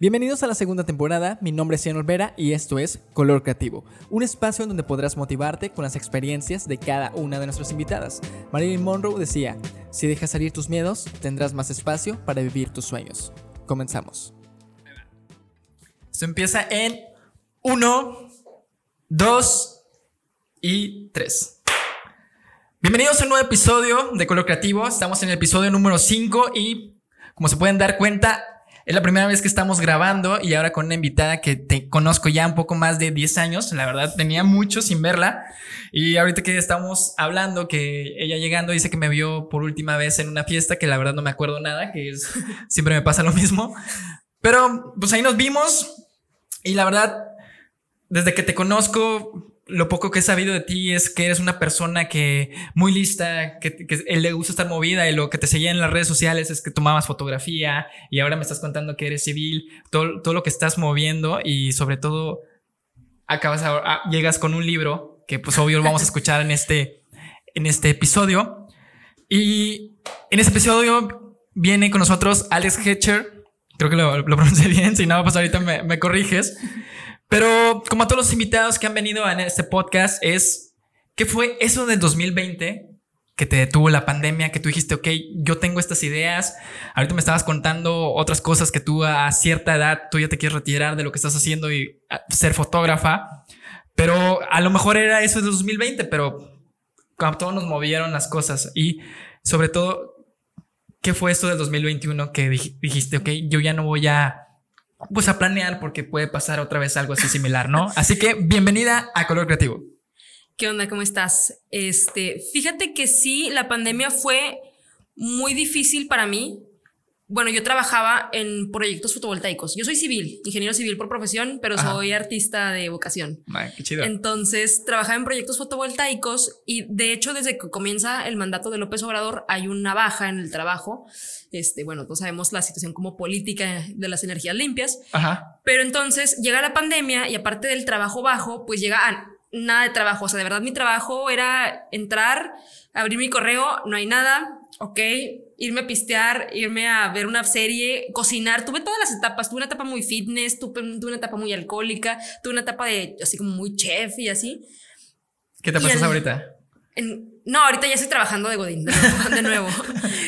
Bienvenidos a la segunda temporada, mi nombre es Ian Olvera y esto es Color Creativo, un espacio en donde podrás motivarte con las experiencias de cada una de nuestras invitadas. Marilyn Monroe decía, si dejas salir tus miedos, tendrás más espacio para vivir tus sueños. Comenzamos. Esto empieza en 1, 2 y 3. Bienvenidos a un nuevo episodio de Color Creativo, estamos en el episodio número 5 y como se pueden dar cuenta, es la primera vez que estamos grabando y ahora con una invitada que te conozco ya un poco más de 10 años. La verdad, tenía mucho sin verla. Y ahorita que estamos hablando, que ella llegando dice que me vio por última vez en una fiesta, que la verdad no me acuerdo nada, que es, siempre me pasa lo mismo. Pero pues ahí nos vimos y la verdad, desde que te conozco, lo poco que he sabido de ti es que eres una persona que muy lista, que, le gusta estar movida y lo que te seguía en las redes sociales es que tomabas fotografía y ahora me estás contando que eres civil, todo, todo lo que estás moviendo y sobre todo acabas a, llegas con un libro que pues obvio lo vamos a escuchar en este, en este episodio. Y en este episodio viene con nosotros Alex Hetcher, creo que lo, lo pronuncié bien, si no, pues ahorita me, me corriges. Pero como a todos los invitados que han venido en este podcast, es ¿qué fue eso del 2020 que te detuvo la pandemia? Que tú dijiste, ok, yo tengo estas ideas. Ahorita me estabas contando otras cosas que tú a cierta edad tú ya te quieres retirar de lo que estás haciendo y ser fotógrafa. Pero a lo mejor era eso del 2020, pero como todos nos movieron las cosas y sobre todo, ¿qué fue esto del 2021 que dijiste, ok, yo ya no voy a pues a planear porque puede pasar otra vez algo así similar, ¿no? Así que bienvenida a Color Creativo. ¿Qué onda? ¿Cómo estás? Este, fíjate que sí, la pandemia fue muy difícil para mí bueno, yo trabajaba en proyectos fotovoltaicos. Yo soy civil, ingeniero civil por profesión, pero soy artista de vocación. qué chido. Entonces, trabajaba en proyectos fotovoltaicos y de hecho, desde que comienza el mandato de López Obrador, hay una baja en el trabajo. Este, bueno, todos sabemos la situación como política de las energías limpias. Ajá. Pero entonces llega la pandemia y aparte del trabajo bajo, pues llega a nada de trabajo. O sea, de verdad mi trabajo era entrar, abrir mi correo, no hay nada, ok, irme a pistear, irme a ver una serie, cocinar. Tuve todas las etapas. Tuve una etapa muy fitness, tuve, una etapa muy alcohólica, tuve una etapa de así como muy chef y así. ¿Qué te pasas ahorita? no, ahorita ya estoy trabajando de Godín, de nuevo.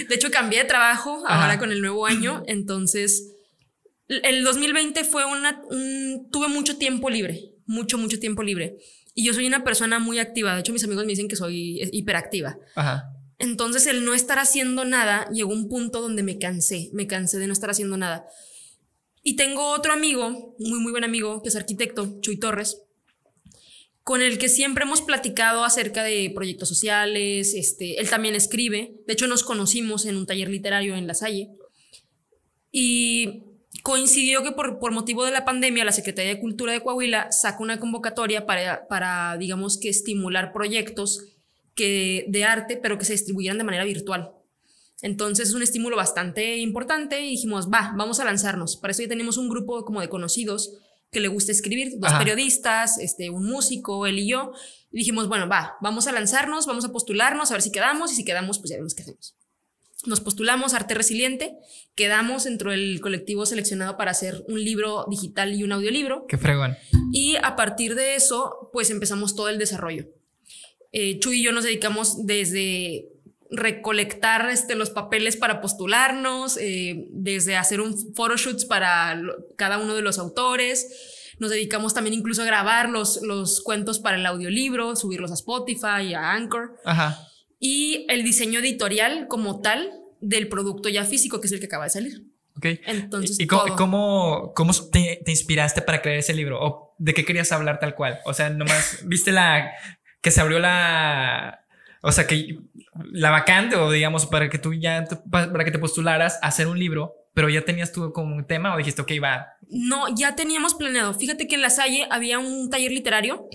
De, hecho, cambié de trabajo ahora con el nuevo año. Entonces, el 2020 fue una. tuve mucho tiempo libre, mucho, mucho tiempo libre. Y yo soy una persona muy activa. De hecho, mis amigos me dicen que soy hiperactiva. Ajá. Entonces, el no estar haciendo nada llegó un punto donde me cansé, me cansé de no estar haciendo nada. Y tengo otro amigo, muy, muy buen amigo, que es arquitecto, Chuy Torres, con el que siempre hemos platicado acerca de proyectos sociales. Este, él también escribe. De hecho, nos conocimos en un taller literario en La Salle. Y coincidió que por, por motivo de la pandemia, la Secretaría de Cultura de Coahuila sacó una convocatoria para, para digamos que, estimular proyectos que, de arte, pero que se distribuyeran de manera virtual. Entonces es un estímulo bastante importante y dijimos, va, vamos a lanzarnos. Para eso ya tenemos un grupo como de conocidos que le gusta escribir, dos periodistas, este, un músico, él y yo. Y dijimos, bueno, va, vamos a lanzarnos, vamos a postularnos, a ver si quedamos y si quedamos, pues ya vemos qué hacemos. Nos postulamos Arte Resiliente, quedamos dentro del colectivo seleccionado para hacer un libro digital y un audiolibro. Qué fregón. Y a partir de eso, pues empezamos todo el desarrollo. Eh, Chuy y yo nos dedicamos desde recolectar este, los papeles para postularnos, eh, desde hacer un photoshoots para cada uno de los autores. Nos dedicamos también incluso a grabar los, los cuentos para el audiolibro, subirlos a Spotify, a Anchor. Ajá. Y el diseño editorial como tal del producto ya físico, que es el que acaba de salir. Ok. Entonces, ¿Y cómo, cómo, te, te, inspiraste para crear ese libro? ¿O de qué querías hablar tal cual? O sea, nomás viste la que se abrió la, o sea, que la vacante o digamos para que tú ya, para que te postularas a hacer un libro, pero ya tenías tú como un tema o dijiste, ok, va. No, ya teníamos planeado. Fíjate que en La Salle había un taller literario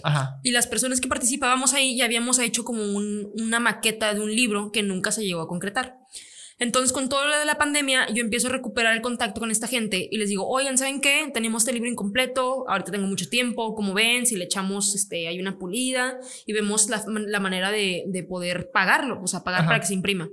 y las personas que participábamos ahí ya habíamos hecho como una maqueta de un libro que nunca se llegó a concretar. Entonces, con todo lo de la pandemia, yo empiezo a recuperar el contacto con esta gente y les digo, oigan, ¿saben qué? Tenemos este libro incompleto, ahorita tengo mucho tiempo, como ven, si le echamos, este, hay una pulida y vemos la, manera de, poder pagarlo, o sea, pagar para que se imprima.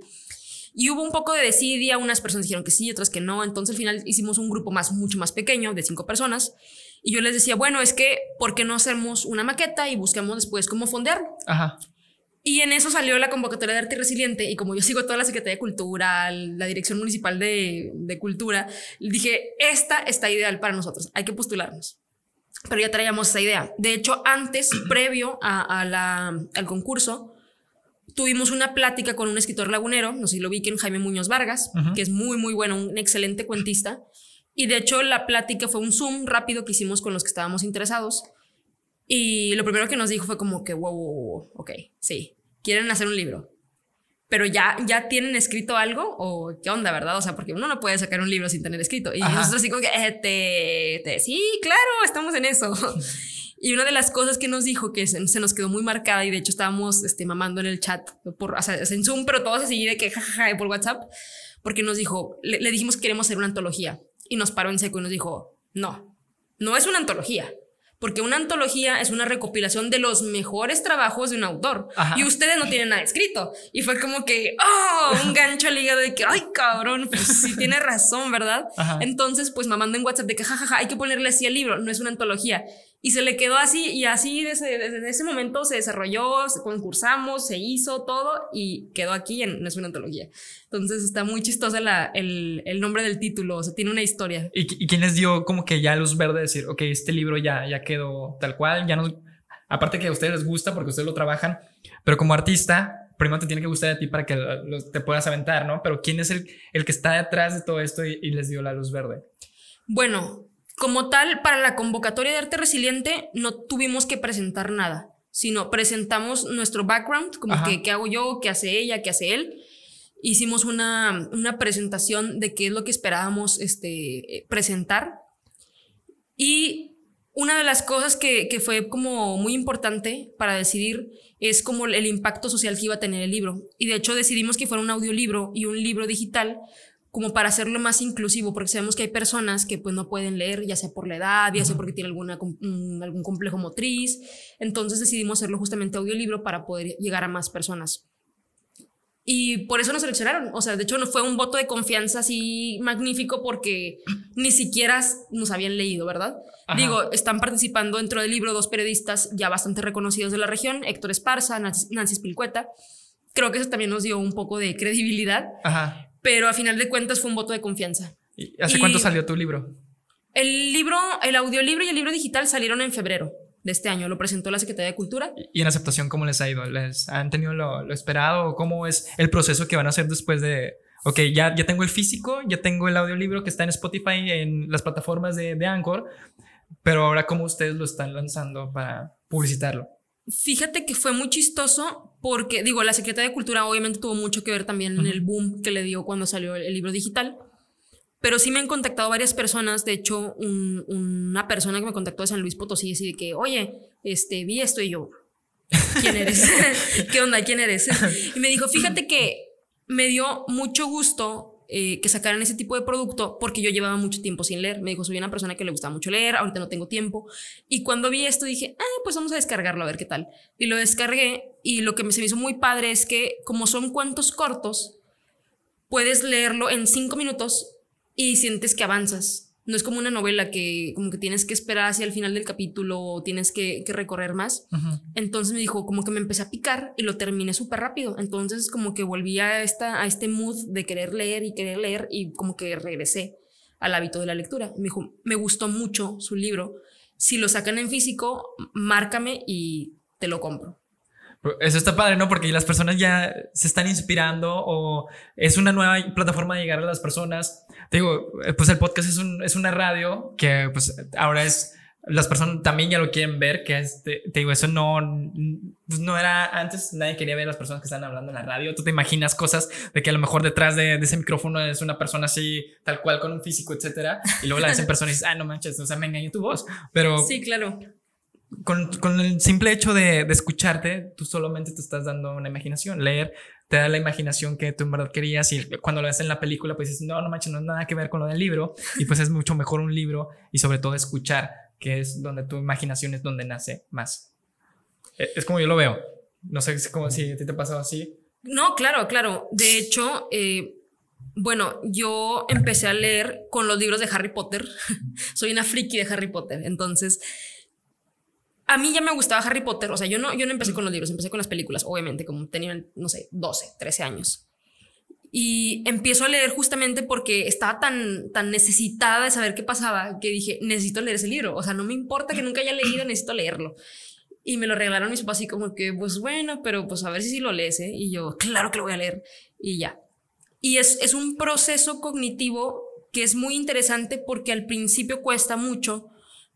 Y hubo un poco de desidia, unas personas dijeron que sí, otras que no, entonces al final hicimos un grupo más, mucho más pequeño, de cinco personas, y yo les decía, bueno, es que, ¿por qué no hacemos una maqueta y buscamos después cómo fondear? Ajá. Y en eso salió la convocatoria de arte resiliente y como yo sigo toda la Secretaría de Cultura, la Dirección Municipal de, de Cultura, dije, esta está ideal para nosotros, hay que postularnos. Pero ya traíamos esa idea. De hecho, antes, previo a, a la, al concurso, tuvimos una plática con un escritor lagunero, no sé si lo vi, Jaime Muñoz Vargas, que es muy, muy bueno, un excelente cuentista. Y de hecho, la plática fue un Zoom rápido que hicimos con los que estábamos interesados. Y lo primero que nos dijo fue como que, wow, wow, wow, ok, sí, quieren hacer un libro. Pero ya, ya tienen escrito algo o qué onda, ¿verdad? O sea, porque uno no puede sacar un libro sin tener escrito. Y nosotros así como que, eh, te, sí, claro, estamos en eso. y una de las cosas que nos dijo que se, nos quedó muy marcada y de hecho estábamos este, mamando en el chat, por, o sea, en Zoom, pero todos así de que jajaja por WhatsApp, porque nos dijo, le, le dijimos que queremos hacer una antología y nos paró en seco y nos dijo, no, no es una antología porque una antología es una recopilación de los mejores trabajos de un autor y ustedes no tienen nada escrito. Y fue como que, oh, un gancho al hígado de que, ay, cabrón, pues sí tiene razón, ¿verdad? Entonces, pues me mandó en WhatsApp de que, jajaja, hay que ponerle así al libro, no es una antología. Y se le quedó así y así desde, desde ese momento se desarrolló, se concursamos, se hizo todo y quedó aquí en es una antología. Entonces está muy chistosa la, el, el, nombre del título, o sea, tiene una historia. ¿Y, ¿Y, quién les dio como que ya luz verde decir, ok, este libro ya, ya quedó tal cual, ya no... Aparte que a ustedes les gusta porque ustedes lo trabajan, pero como artista, primero te tiene que gustar a ti para que te puedas aventar, ¿no? Pero ¿quién es el, el que está detrás de todo esto y, y les dio la luz verde? Bueno, como tal, para la convocatoria de arte resiliente no tuvimos que presentar nada, sino presentamos nuestro background, como que qué hago yo, qué hace ella, qué hace él. Hicimos una, una presentación de qué es lo que esperábamos este, presentar. Y una de las cosas que, que, fue como muy importante para decidir es como el impacto social que iba a tener el libro. Y de hecho decidimos que fuera un audiolibro y un libro digital como para hacerlo más inclusivo, porque sabemos que hay personas que pues no pueden leer, ya sea por la edad, ya sea porque tienen alguna, mm, algún complejo motriz. Entonces decidimos hacerlo justamente audiolibro para poder llegar a más personas. Y por eso nos seleccionaron. O sea, de hecho, no fue un voto de confianza así magnífico porque ni siquiera nos habían leído, ¿verdad? Digo, están participando dentro del libro dos periodistas ya bastante reconocidos de la región, Héctor Esparza, Nancy, Nancy Spilcueta. Creo que eso también nos dio un poco de credibilidad. Ajá pero a final de cuentas fue un voto de confianza. ¿Y ¿Hace cuánto salió tu libro? El libro, el audiolibro y el libro digital salieron en febrero de este año. Lo presentó la Secretaría de Cultura. ¿Y en aceptación cómo les ha ido? ¿Les han tenido lo, lo esperado? ¿Cómo es el proceso que van a hacer después de, ok, ya, ya tengo el físico, ya tengo el audiolibro que está en Spotify, en las plataformas de, de Anchor, pero ahora cómo ustedes lo están lanzando para publicitarlo? Fíjate que fue muy chistoso porque, digo, la Secretaría de Cultura obviamente tuvo mucho que ver también en el boom que le dio cuando salió el, libro digital, pero sí me han contactado varias personas, de hecho, una persona que me contactó de San Luis Potosí, así de que, oye, este, vi esto y yo, ¿quién eres? ¿Qué onda? ¿Quién eres? Y me dijo, fíjate que me dio mucho gusto eh, que sacaran ese tipo de producto porque yo llevaba mucho tiempo sin leer. Me dijo, soy una persona que le gustaba mucho leer, ahorita no tengo tiempo. Y cuando vi esto dije, ah, pues vamos a descargarlo a ver qué tal. Y lo descargué y lo que se me hizo muy padre es que como son cuentos cortos, puedes leerlo en cinco minutos y sientes que avanzas. No es como una novela que como que tienes que esperar hacia el final del capítulo o tienes que, recorrer más. Entonces me dijo, como que me empecé a picar y lo terminé súper rápido. Entonces como que volví a, esta, a este mood de querer leer y querer leer y como que regresé al hábito de la lectura. Me dijo, me gustó mucho su libro. Si lo sacan en físico, márcame y te lo compro. Eso está padre, ¿no? Porque las personas ya se están inspirando o es una nueva plataforma de llegar a las personas. Te digo, eh, pues el podcast es, un, es una radio que pues ahora es, las personas también ya lo quieren ver, que es, te, digo, eso no, pues no era, antes nadie quería ver a las personas que están hablando en la radio. Tú te imaginas cosas de que a lo mejor detrás de, ese micrófono es una persona así, tal cual, con un físico, etcétera. Y luego la ves en persona y dices, ah, no manches, o sea, me engañó tu voz. Pero... Sí, claro con, con, el simple hecho de, de, escucharte, tú solamente te estás dando una imaginación. Leer te da la imaginación que tú en verdad querías y cuando lo ves en la película, pues dices, no, no manches, no es nada que ver con lo del libro. Y pues es mucho mejor un libro y sobre todo escuchar, que es donde tu imaginación es donde nace más. E, es como yo lo veo. No sé cómo si a ti te pasado así. No, claro, claro. De hecho, eh, bueno, yo empecé a leer con los libros de Harry Potter. Soy una friki de Harry Potter. Entonces, a mí ya me gustaba Harry Potter. O sea, yo no, yo no empecé con los libros, empecé con las películas, obviamente, como tenía, no sé, 12, 13 años. Y empiezo a leer justamente porque estaba tan, tan necesitada de saber qué pasaba que dije, necesito leer ese libro. O sea, no me importa que nunca haya leído, necesito leerlo. Y me lo regalaron mis papás así como que, pues bueno, pero pues a ver si sí lo lees, ¿eh? Y yo, claro que lo voy a leer. Y ya. Y es, es un proceso cognitivo que es muy interesante porque al principio cuesta mucho,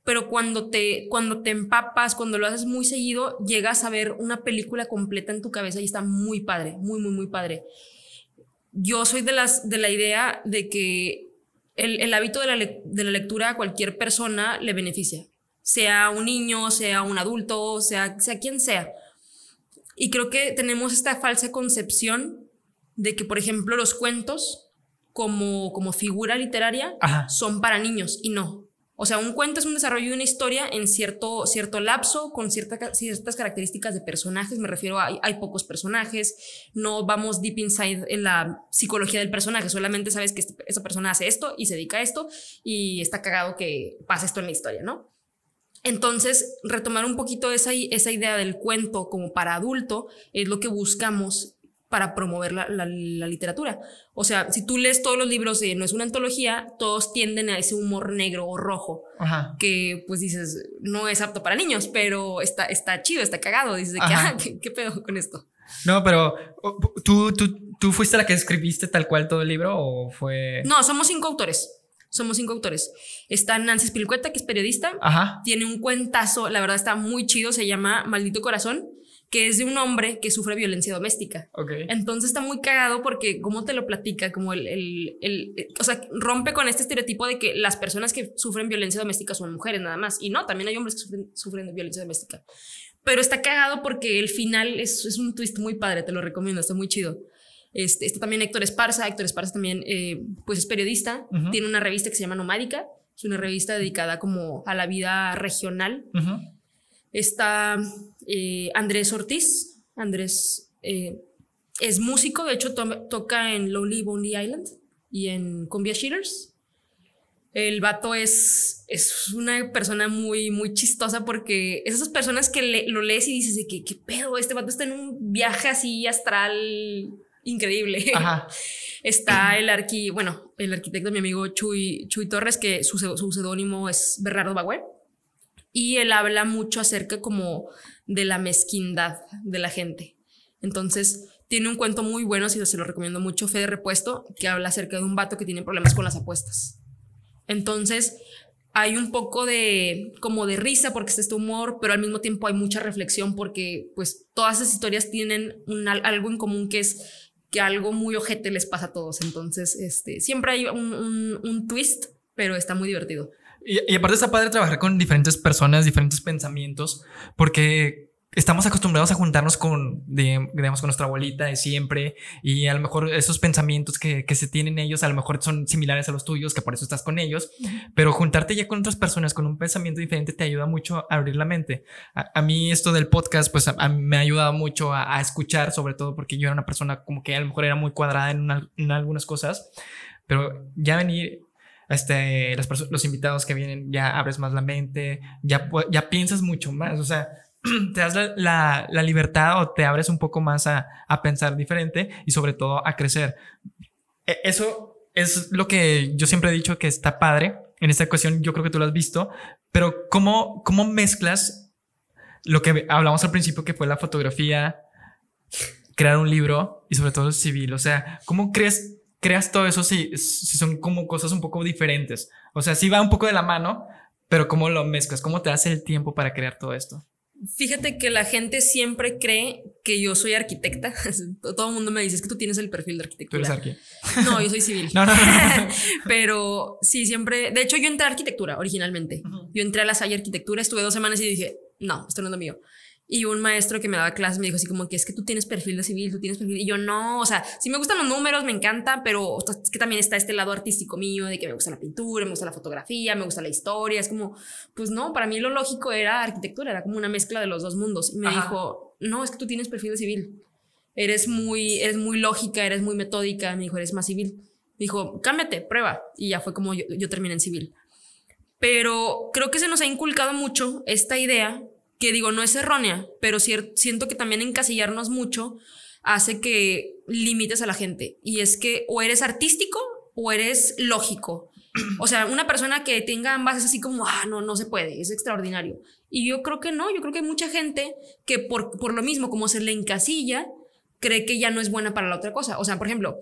pero cuando te, cuando te empapas, cuando lo haces muy seguido, llegas a ver una película completa en tu cabeza y está muy padre, muy, muy, muy padre. Yo soy de, las, de la idea de que el, el hábito de la, de la lectura a cualquier persona le beneficia sea un niño, sea un adulto, sea, sea quien sea. Y creo que tenemos esta falsa concepción de que, por ejemplo, los cuentos como, como figura literaria son para niños y no. O sea, un cuento es un desarrollo de una historia en cierto, cierto lapso, con cierta, ciertas características de personajes. Me refiero a hay, pocos personajes, no vamos deep inside en la psicología del personaje, solamente sabes que este, esa persona hace esto y se dedica a esto y está cagado que pasa esto en la historia, ¿no? Entonces, retomar un poquito esa, esa idea del cuento como para adulto es lo que buscamos para promover la, literatura. O sea, si tú lees todos los libros de No es una antología, todos tienden a ese humor negro o rojo, que pues dices, no es apto para niños, pero está, está chido, está cagado. Dices, ah, ¿qué, ¿qué, pedo con esto? No, pero ¿tú, tú, ¿tú fuiste la que escribiste tal cual todo el libro o fue...? No, somos cinco autores. Somos cinco autores. Está Nancy Spilcueta, que es periodista. Ajá. Tiene un cuentazo, la verdad está muy chido, se llama Maldito Corazón, que es de un hombre que sufre violencia doméstica. Okay. Entonces está muy cagado porque, ¿cómo te lo platica? Como el, el, el, o sea, rompe con este estereotipo de que las personas que sufren violencia doméstica son mujeres nada más. Y no, también hay hombres que sufren, sufren violencia doméstica. Pero está cagado porque el final es, es un twist muy padre, te lo recomiendo, está muy chido. Este, está también Héctor Esparza. Héctor Esparza también eh, pues es periodista. Tiene una revista que se llama Nomádica. Es una revista dedicada como a la vida regional. Está eh, Andrés Ortiz. Andrés eh, es músico. De hecho, toca en Lonely Bonely Island y en Cumbia Sheeters. El vato es, es una persona muy, muy chistosa porque es esas personas que lo lees y dices de que, ¿qué pedo? Este vato está en un viaje así astral increíble. Está el arqui, bueno, el arquitecto, mi amigo Chuy, Chuy Torres, que su, su seudónimo es Bernardo Bagüe. Y él habla mucho acerca como de la mezquindad de la gente. Entonces, tiene un cuento muy bueno, si se lo recomiendo mucho, Fe Repuesto, que habla acerca de un vato que tiene problemas con las apuestas. Entonces, hay un poco de como de risa porque está este humor, pero al mismo tiempo hay mucha reflexión porque pues todas esas historias tienen un, algo en común que es que algo muy ojete les pasa a todos. Entonces, este, siempre hay un, un, twist, pero está muy divertido. Y, y, aparte está padre trabajar con diferentes personas, diferentes pensamientos, porque estamos acostumbrados a juntarnos con, digamos, con nuestra abuelita de siempre y a lo mejor esos pensamientos que, que, se tienen ellos a lo mejor son similares a los tuyos, que por eso estás con ellos, pero juntarte ya con otras personas con un pensamiento diferente te ayuda mucho a abrir la mente. A, mí esto del podcast, pues a, me ha ayudado mucho a, escuchar, sobre todo porque yo era una persona como que a lo mejor era muy cuadrada en, en algunas cosas, pero ya venir este, las los invitados que vienen, ya abres más la mente, ya, ya piensas mucho más, o sea, te das la, la, libertad o te abres un poco más a, a, pensar diferente y sobre todo a crecer. E, eso es lo que yo siempre he dicho que está padre. En esta cuestión yo creo que tú lo has visto, pero ¿cómo, cómo mezclas lo que hablamos al principio que fue la fotografía, crear un libro y sobre todo civil? O sea, ¿cómo crees, creas todo eso si, si son como cosas un poco diferentes? O sea, sí va un poco de la mano, pero ¿cómo lo mezclas? ¿Cómo te das el tiempo para crear todo esto? Fíjate que la gente siempre cree que yo soy arquitecta. Todo el mundo me dice es que tú tienes el perfil de arquitectura. ¿Tú eres No, yo soy civil. no, no, Pero sí, siempre. De hecho, yo entré a arquitectura originalmente. Yo entré a la Salle Arquitectura, estuve dos semanas y dije, no, esto no es lo mío. Y un maestro que me daba clases me dijo así como que es que tú tienes perfil de civil, tú tienes perfil. Y yo no, o sea, sí me gustan los números, me encanta, pero es que también está este lado artístico mío de que me gusta la pintura, me gusta la fotografía, me gusta la historia. Es como, pues no, para mí lo lógico era arquitectura, era como una mezcla de los dos mundos. Y me dijo, no, es que tú tienes perfil de civil. eres muy, eres muy lógica, eres muy metódica. Me dijo, eres más civil. Me dijo, cámbiate, prueba. Y ya fue como yo, yo terminé en civil. Pero creo que se nos ha inculcado mucho esta idea, que digo, no es errónea, pero siento que también encasillarnos mucho hace que limites a la gente. Y es que o eres artístico o eres lógico. O sea, una persona que tenga ambas es así como, ah, no, no se puede, es extraordinario. Y yo creo que no, yo creo que hay mucha gente que por, por lo mismo, como se le encasilla, cree que ya no es buena para la otra cosa. O sea, por ejemplo,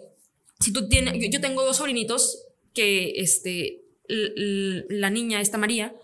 si tú tienes, yo, tengo dos sobrinitos que, este, la niña, esta María,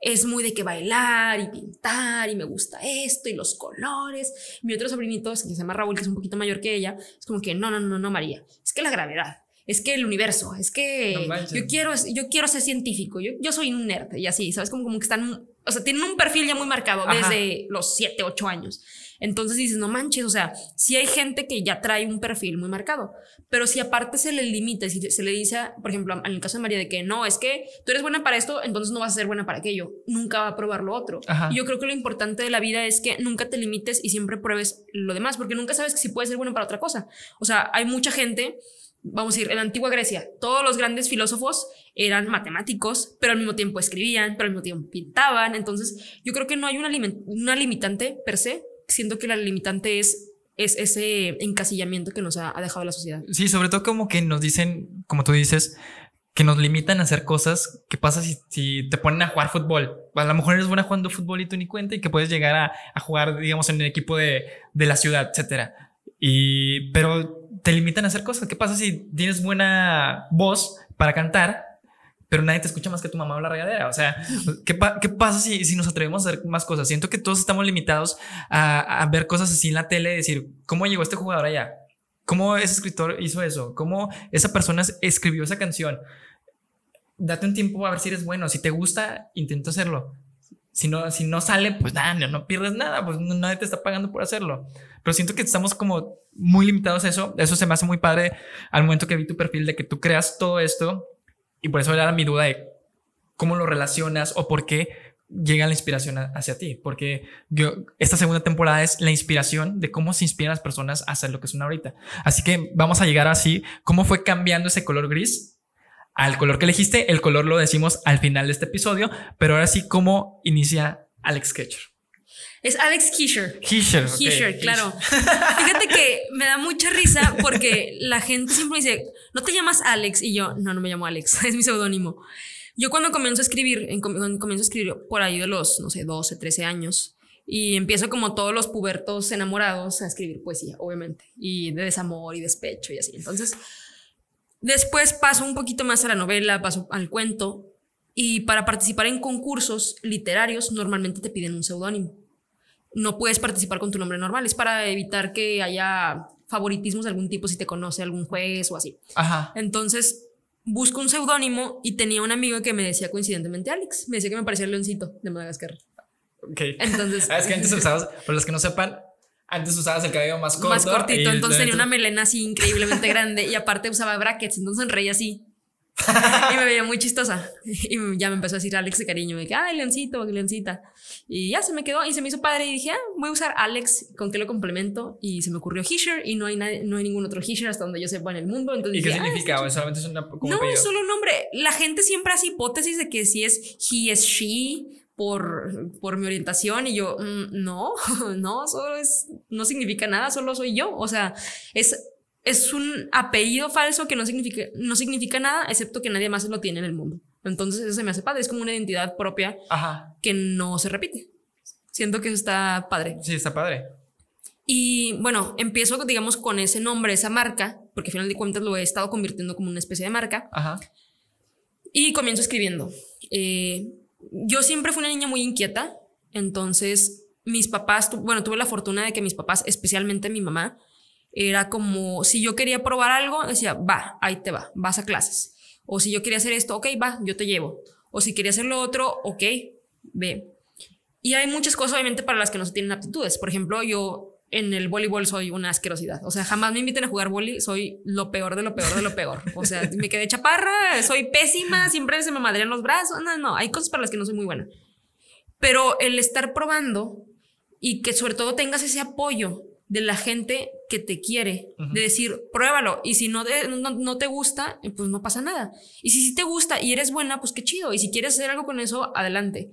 es muy de que bailar y pintar y me gusta esto y los colores. Mi otro sobrinito, que se llama Raúl, que es un poquito mayor que ella, es como que no, no, no, no, María, es que la gravedad, es que el universo, es que yo, quiero, yo quiero ser científico, yo, yo soy un nerd y así, ¿sabes? Como, como que están, o sea, tienen un perfil ya muy marcado desde los 7, 8 años. Entonces dices, no manches, o sea, si hay gente que ya trae un perfil muy marcado, pero si aparte se le limita, si se le dice, por ejemplo, en el caso de María, de que no, es que tú eres buena para esto, entonces no vas a ser buena para aquello, nunca va a probar lo otro. Y yo creo que lo importante de la vida es que nunca te limites y siempre pruebes lo demás, porque nunca sabes si puedes ser bueno para otra cosa. O sea, hay mucha gente vamos a decir, en la antigua Grecia, todos los grandes filósofos eran matemáticos, pero al mismo tiempo escribían, pero al mismo tiempo pintaban. Entonces, yo creo que no hay una, una limitante per se, siento que la limitante es, es ese encasillamiento que nos ha, dejado la sociedad. Sí, sobre todo como que nos dicen, como tú dices, que nos limitan a hacer cosas. ¿Qué pasa si, si, te ponen a jugar fútbol? A lo mejor eres buena jugando fútbol y tú ni cuenta y que puedes llegar a, a jugar, digamos, en el equipo de, de, la ciudad, etcétera. Y, pero te limitan a hacer cosas. ¿Qué pasa si tienes buena voz para cantar, pero nadie te escucha más que tu mamá o la regadera. O sea, ¿qué, pasa si, si, nos atrevemos a hacer más cosas? Siento que todos estamos limitados a, a, ver cosas así en la tele y decir, ¿cómo llegó este jugador allá? ¿Cómo ese escritor hizo eso? ¿Cómo esa persona escribió esa canción? Date un tiempo a ver si eres bueno. Si te gusta, intenta hacerlo. Si no, si no sale, pues nada, no, pierdes nada, pues nadie te está pagando por hacerlo. Pero siento que estamos como muy limitados a eso. Eso se me hace muy padre al momento que vi tu perfil de que tú creas todo esto y por eso era mi duda de cómo lo relacionas o por qué llega la inspiración hacia ti. Porque yo, esta segunda temporada es la inspiración de cómo se inspiran las personas a hacer lo que son ahorita. Así que vamos a llegar así, cómo fue cambiando ese color gris al color que elegiste. El color lo decimos al final de este episodio, pero ahora sí, cómo inicia Alex Ketcher. Es Alex Kisher. Kisher. Kisher, claro. Fíjate que me da mucha risa porque la gente siempre dice, ¿no te llamas Alex? Y yo, no, no me llamo Alex, es mi seudónimo. Yo cuando comienzo a escribir, cuando comienzo a escribir por ahí de los, no sé, 12, 13 años, y empiezo como todos los pubertos enamorados a escribir poesía, obviamente, y de desamor y despecho y así. Entonces, después paso un poquito más a la novela, paso al cuento, y para participar en concursos literarios normalmente te piden un seudónimo no puedes participar con tu nombre normal. Es para evitar que haya favoritismos de algún tipo si te conoce algún juez o así. Ajá. Entonces, busco un seudónimo y tenía un amigo que me decía coincidentemente Alex. Me decía que me parecía el leoncito de Madagascar. Ok. Entonces. Ah, es que antes usabas, por los que no sepan, antes usabas el cabello más corto. Más cortito, entonces tenía una melena así increíblemente grande y aparte usaba brackets, entonces reía así y me veía muy chistosa. Y ya me empezó a decir Alex de cariño. Me dije, ay, leoncito, leoncita. Y ya se me quedó y se me hizo padre. Y dije, ah, voy a usar Alex, ¿con qué lo complemento? Y se me ocurrió Hisher y no hay, no hay ningún otro Hisher hasta donde yo sepa en el mundo. Entonces ¿Y qué significa? ¿O solamente es una, No, es solo un nombre. La gente siempre hace hipótesis de que si es he es she por, por mi orientación y yo, mm, no, no, solo es, no significa nada, solo soy yo. O sea, es es un apellido falso que no significa, no significa nada, excepto que nadie más lo tiene en el mundo. Entonces eso se me hace padre, es como una identidad propia que no se repite. Siento que eso está padre. Sí, está padre. Y bueno, empiezo, digamos, con ese nombre, esa marca, porque al final de cuentas lo he estado convirtiendo como una especie de marca. Ajá. Y comienzo escribiendo. Eh, yo siempre fui una niña muy inquieta, entonces mis papás, bueno, tuve la fortuna de que mis papás, especialmente mi mamá, era como, si yo quería probar algo, decía, va, ahí te va, vas a clases. O si yo quería hacer esto, ok, va, yo te llevo. O si quería hacer lo otro, ok, ve. Y hay muchas cosas, obviamente, para las que no se tienen aptitudes. Por ejemplo, yo en el voleibol soy una asquerosidad. O sea, jamás me inviten a jugar voleibol, soy lo peor de lo peor de lo peor. O sea, me quedé chaparra, soy pésima, siempre se me madrean los brazos. No, no, hay cosas para las que no soy muy buena. Pero el estar probando y que sobre todo tengas ese apoyo de la gente que te quiere, Ujú. de decir, pruébalo, y si no te, no, no te gusta, pues no pasa nada. Y si sí te gusta y eres buena, pues qué chido, y si quieres hacer algo con eso, adelante.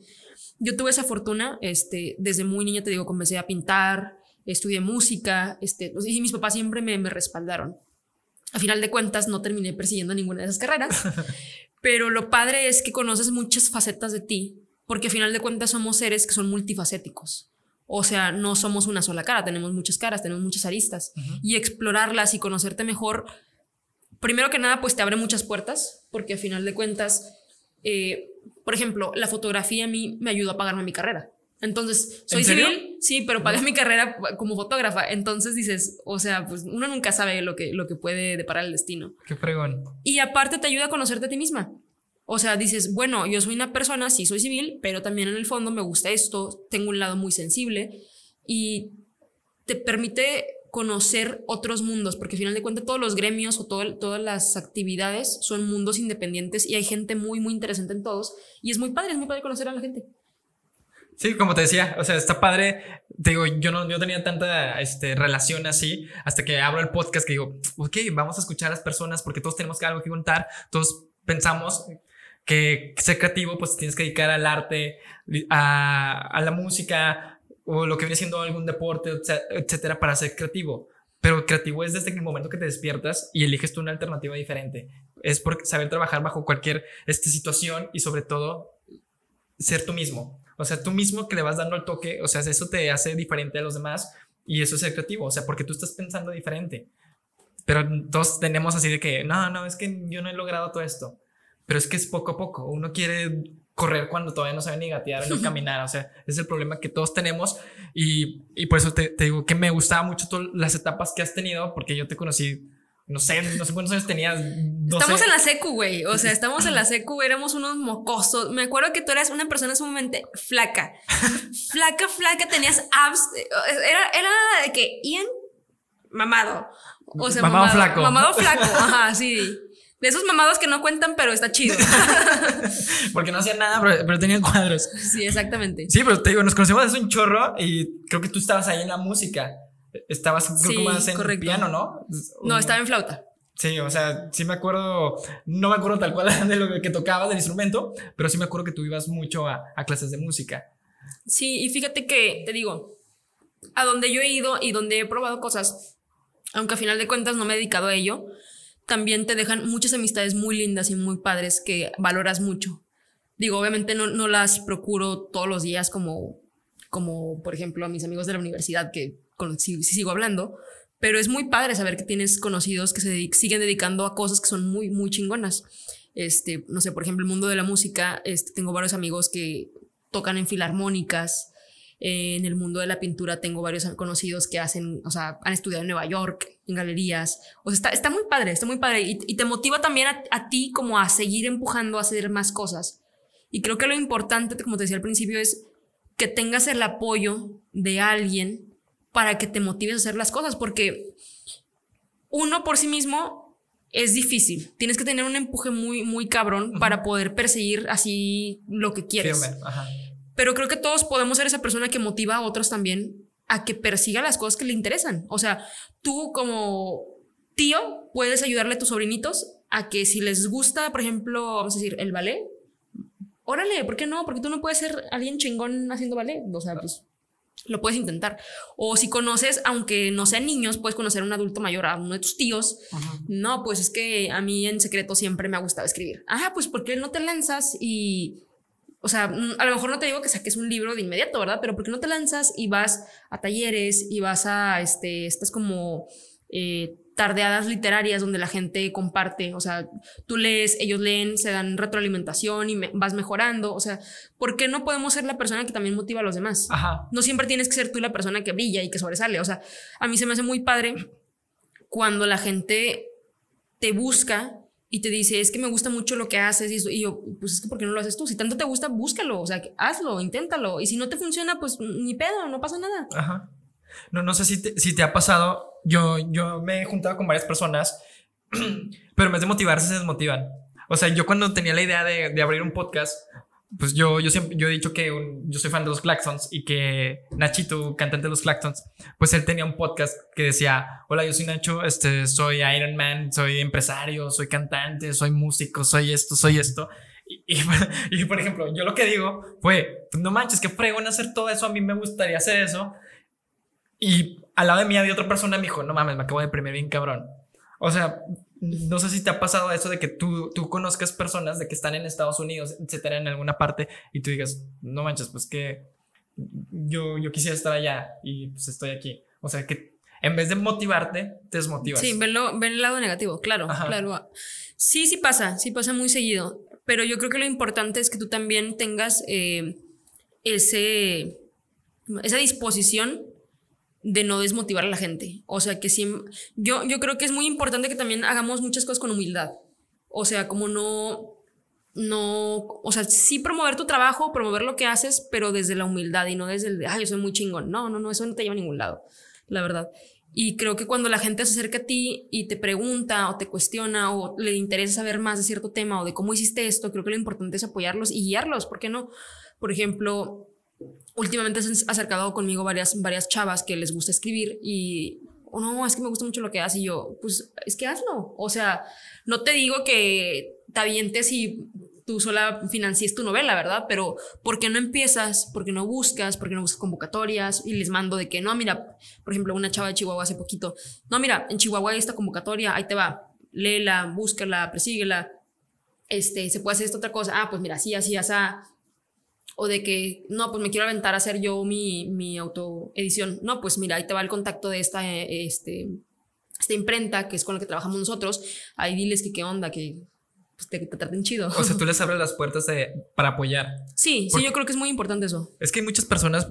Yo tuve esa fortuna, este, desde muy niña, te digo, comencé a pintar, estudié música, este, y mis papás siempre me, me respaldaron. A final de cuentas, no terminé persiguiendo ninguna de esas carreras, pero lo padre es que conoces muchas facetas de ti, porque a final de cuentas somos seres que son multifacéticos. O sea, no somos una sola cara, tenemos muchas caras, tenemos muchas aristas. Y explorarlas y conocerte mejor, primero que nada, pues te abre muchas puertas, porque a final de cuentas, eh, por ejemplo, la fotografía a mí me ayudó a pagarme mi carrera. Entonces, soy civil, sí, pero pagué mi carrera como fotógrafa. Entonces dices, o sea, pues uno nunca sabe lo que, lo que puede deparar el destino. Qué fregón. Y aparte te ayuda a conocerte a ti misma. O sea, dices, bueno, yo soy una persona, sí soy civil, pero también en el fondo me gusta esto, tengo un lado muy sensible y te permite conocer otros mundos, porque al final de cuentas todos los gremios o todo- todas las actividades son mundos independientes y hay gente muy, muy interesante en todos y es muy padre, es muy padre conocer a la gente. Sí, como te decía, o sea, está padre. Te digo, yo no yo tenía tanta este, relación así hasta que abro el podcast que digo, ok, vamos a escuchar a las personas porque todos tenemos algo que contar. Todos pensamos que ser creativo, pues tienes que dedicar al arte, a, a la música o lo que viene siendo algún deporte, etc- etcétera, para ser creativo. Pero creativo es desde el momento que te despiertas y eliges tú una alternativa diferente. Es por saber trabajar bajo cualquier este, situación y sobre todo ser tú mismo. O sea, tú mismo que le vas dando el toque, o sea, eso te hace diferente a los demás y eso es ser creativo, o sea, porque tú estás pensando diferente. Pero todos tenemos así de que, no, no, es que yo no he logrado todo esto. Pero es que es poco a poco. Uno quiere correr cuando todavía no sabe ni gatear ni caminar. O sea, es el problema que todos tenemos. Y, y por eso te, te digo que me gustaba mucho todas las etapas que has tenido, porque yo te conocí, no sé, no sé cuántos años tenías. no estamos sé. en la secu, güey. O sea, estamos en la secu, éramos unos mocosos. Me acuerdo que tú eras una persona sumamente flaca. flaca, flaca, tenías abs. Era, era de que Ian mamado. O sea, Mamado flaco. Mamado flaco, ajá, sí. De esos mamados que no cuentan, pero está chido. Porque no hacía nada, pero, pero tenía cuadros. sí, exactamente. Sí, pero te digo, nos conocimos hace un chorro y creo que tú estabas ahí en la música. Estabas, creo Sí, que más en correcto. piano, ¿no? No, estaba en flauta. Sí, o sea, sí me acuerdo, no me acuerdo tal cual de lo que tocaba del instrumento, pero sí me acuerdo que tú ibas mucho a, a clases de música. Sí, y fíjate que, te digo, a donde yo he ido y donde he probado cosas, aunque a final de cuentas no me he dedicado a ello, también te dejan muchas amistades muy lindas y muy padres que valoras mucho. Digo, obviamente no, no las procuro todos los días como, como, por ejemplo, a mis amigos de la universidad que sí sigo hablando, pero es muy padre saber que tienes conocidos que se siguen dedicando a cosas que son muy, muy chingonas. Este, no sé, por ejemplo, el mundo de la música, este, tengo varios amigos que tocan en filarmónicas. En el mundo de la pintura tengo varios conocidos que hacen, o sea, han estudiado en Nueva York, en galerías. O sea, está, está muy padre, está muy padre. Y, y te motiva también a, a ti como a seguir empujando a hacer más cosas. Y creo que lo importante, como te decía al principio, es que tengas el apoyo de alguien para que te motives a hacer las cosas, porque uno por sí mismo es difícil. Tienes que tener un empuje muy, muy cabrón para poder perseguir así lo que quieres. Firme. Ajá. Pero creo que todos podemos ser esa persona que motiva a otros también a que persiga las cosas que le interesan. O sea, tú como tío puedes ayudarle a tus sobrinitos a que si les gusta, por ejemplo, vamos a decir, el ballet, órale, ¿por qué no? Porque tú no puedes ser alguien chingón haciendo ballet. O sea, pues lo puedes intentar. O si conoces, aunque no sean niños, puedes conocer a un adulto mayor, a uno de tus tíos. No, pues es que a mí en secreto siempre me ha gustado escribir. Ah, pues ¿por qué no te lanzas y... O sea, a lo mejor no te digo que saques un libro de inmediato, ¿verdad? Pero ¿por qué no te lanzas y vas a talleres y vas a, este, estas como eh, tardeadas literarias donde la gente comparte? O sea, tú lees, ellos leen, se dan retroalimentación y me- vas mejorando. O sea, ¿por qué no podemos ser la persona que también motiva a los demás? Ajá. No siempre tienes que ser tú la persona que brilla y que sobresale. O sea, a mí se me hace muy padre cuando la gente te busca y te dice, es que me gusta mucho lo que haces. Y, y yo, pues es que, ¿por qué no lo haces tú? Si tanto te gusta, búscalo. O sea, hazlo, inténtalo. Y si no te funciona, pues ni pedo, no pasa nada. Ajá. No, no sé si te, si te ha pasado. Yo, yo me he juntado con varias personas, pero en vez de motivarse, se desmotivan. O sea, yo cuando tenía la idea de, de abrir un podcast, pues yo, yo siempre, yo he dicho que yo soy fan de los Claxons y que Nachito, cantante de los Claxons, pues él tenía un podcast que decía, hola, yo soy Nacho, este, soy Iron Man, soy empresario, soy cantante, soy músico, soy esto, soy esto. Y, y, por ejemplo, yo lo que digo fue, no manches, qué fregón hacer todo eso, a mí me gustaría hacer eso. Y al lado de mí había otra persona me dijo, no mames, me acabo de deprimir bien cabrón. O sea, no sé si te ha pasado eso de que tú, tú conozcas personas de que están en Estados Unidos, etcétera, en alguna parte y tú digas, no manches, pues que yo, yo quisiera estar allá y pues estoy aquí. O sea, que en vez de motivarte, te desmotivas. Sí, ven, el lado negativo, claro, claro. Sí, sí pasa, sí pasa muy seguido, pero yo creo que lo importante es que tú también tengas eh, ese, esa disposición de no desmotivar a la gente. O sea, que siempre, yo, yo creo que es muy importante que también hagamos muchas cosas con humildad. O sea, como no, no, o sea, sí promover tu trabajo, promover lo que haces, pero desde la humildad y no desde el ay, yo soy muy chingón. No, no, no, eso no te lleva a ningún lado, la verdad. Y creo que cuando la gente se acerca a ti y te pregunta o te cuestiona o le interesa saber más de cierto tema o de cómo hiciste esto, creo que lo importante es apoyarlos y guiarlos, ¿por qué no? Por ejemplo, últimamente se han acercado conmigo varias, varias chavas que les gusta escribir y oh, no, es que me gusta mucho lo que haces y yo, pues es que hazlo. O sea, no te digo que te avientes y tú sola financies tu novela, ¿verdad? Pero ¿por qué no empiezas? ¿Por qué no buscas? ¿Por qué no buscas convocatorias? Y les mando de que, no, mira, por ejemplo, una chava de Chihuahua hace poquito, no, mira, en Chihuahua hay esta convocatoria, ahí te va, léela, búscala, persíguela, este, se puede hacer esta otra cosa, ah, pues mira, así, así, así, o de que, no, pues me quiero aventar a hacer yo mi, mi autoedición. No, pues mira, ahí te va el contacto de esta, este, esta imprenta que es con la que trabajamos nosotros. Ahí diles que qué onda, que pues, te, traten chido. O sea, tú les abres las puertas para apoyar. Sí, sí, yo creo que es muy importante eso. Es que hay muchas personas,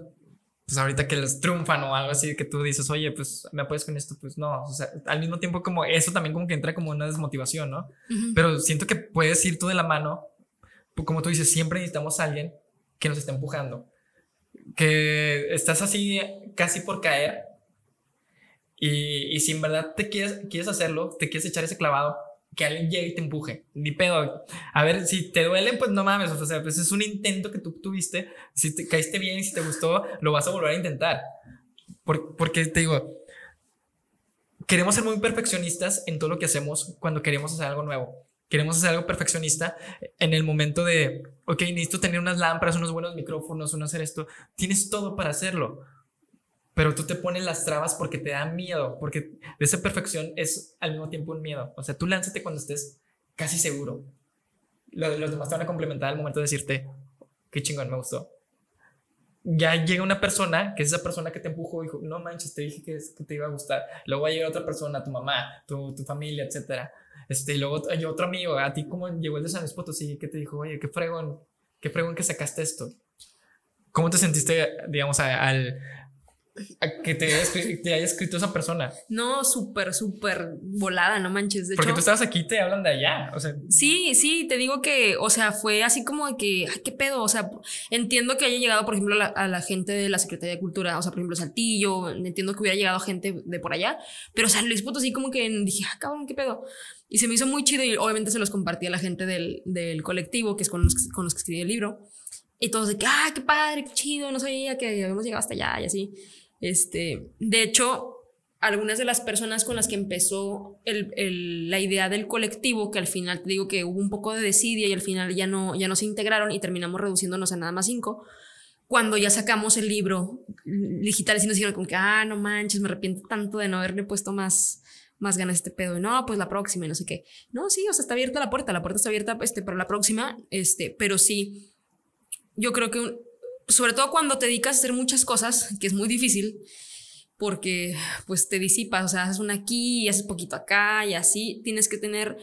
pues ahorita que les triunfan o algo así, que tú dices, oye, pues me apoyas con esto, pues no, o sea, al mismo tiempo como eso también como que entra como una desmotivación, ¿no? Pero siento que puedes ir tú de la mano, como tú dices, siempre necesitamos a alguien que nos está empujando. Que estás así casi por caer y, y si en verdad te quieres, quieres hacerlo, te quieres echar ese clavado, que alguien llegue y te empuje. Ni pedo. A ver, si te duele, pues no mames. O sea, pues es un intento que tú tuviste. Si te caíste bien si te gustó, lo vas a volver a intentar. porque te digo, queremos ser muy perfeccionistas en todo lo que hacemos cuando queremos hacer algo nuevo queremos hacer algo perfeccionista en el momento de, ok, necesito tener unas lámparas, unos buenos micrófonos, uno hacer esto. Tienes todo para hacerlo, pero tú te pones las trabas porque te da miedo, porque esa perfección es al mismo tiempo un miedo. O sea, tú lánzate cuando estés casi seguro. Los, los demás te van a complementar al momento de decirte, qué chingón, me gustó. Ya llega una persona, que es esa persona que te empujó y dijo, no manches, te dije que, que te iba a gustar. Luego va a llegar otra persona, tu mamá, tu, tu familia, etcétera este, y luego hay otro amigo, a ti como llegó el de San Luis Potosí, que te dijo, oye, qué fregón, qué fregón que sacaste esto. ¿Cómo te sentiste, digamos, al, que te haya, escrito esa persona. No, súper, súper volada, no manches. Porque tú estabas aquí te hablan de allá. O sea. Sí, sí, te digo que, o sea, fue así como de que, ay, qué pedo. O sea, entiendo que haya llegado, por ejemplo, a la, gente de la Secretaría de Cultura, o sea, por ejemplo, Saltillo, entiendo que hubiera llegado gente de por allá, pero o sea, Luis así como que dije, ah, cabrón, qué pedo. Y se me hizo muy chido y obviamente se los compartí a la gente del, del colectivo, que es con los, con los que escribí el libro. Y todos de que, ah, qué padre, qué chido, no sabía que habíamos llegado hasta allá y así. Este, de hecho, algunas de las personas con las que empezó el, la idea del colectivo, que al final te digo que hubo un poco de desidia y al final ya no, ya no se integraron y terminamos reduciéndonos a nada más cinco, cuando ya sacamos el libro digital, y nos dijeron como que, ah, no manches, me arrepiento tanto de no haberle puesto más, más ganas a este pedo. Y no, pues la próxima y no sé qué. No, sí, o sea, está abierta la puerta, la puerta está abierta este, para la próxima, este, pero sí, yo creo que sobre todo cuando te dedicas a hacer muchas cosas, que es muy difícil, porque pues te disipas, o sea, haces una aquí y haces poquito acá y así, tienes que tener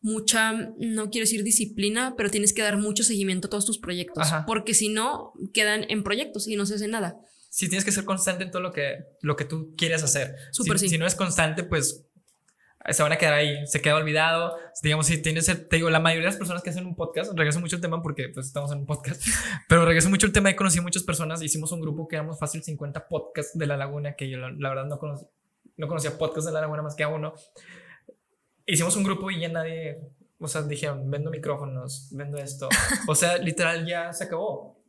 mucha, no quiero decir disciplina, pero tienes que dar mucho seguimiento a todos tus proyectos, porque si no, quedan en proyectos y no se hace nada. Sí, tienes que ser constante en todo lo que, lo que tú quieres hacer. si, si no es constante, pues se van a quedar ahí, se queda olvidado. Digamos, si tienes, te digo, la mayoría de las personas que hacen un podcast, regreso mucho el tema porque pues estamos en un podcast, pero regreso mucho el tema y conocí a muchas personas, hicimos un grupo que éramos fácil 50 podcasts de La Laguna, que yo la, verdad no, no conocía podcasts de La Laguna más que a uno. Hicimos un grupo y ya nadie, o sea, dijeron, vendo micrófonos, vendo esto. O sea, literal ya se acabó.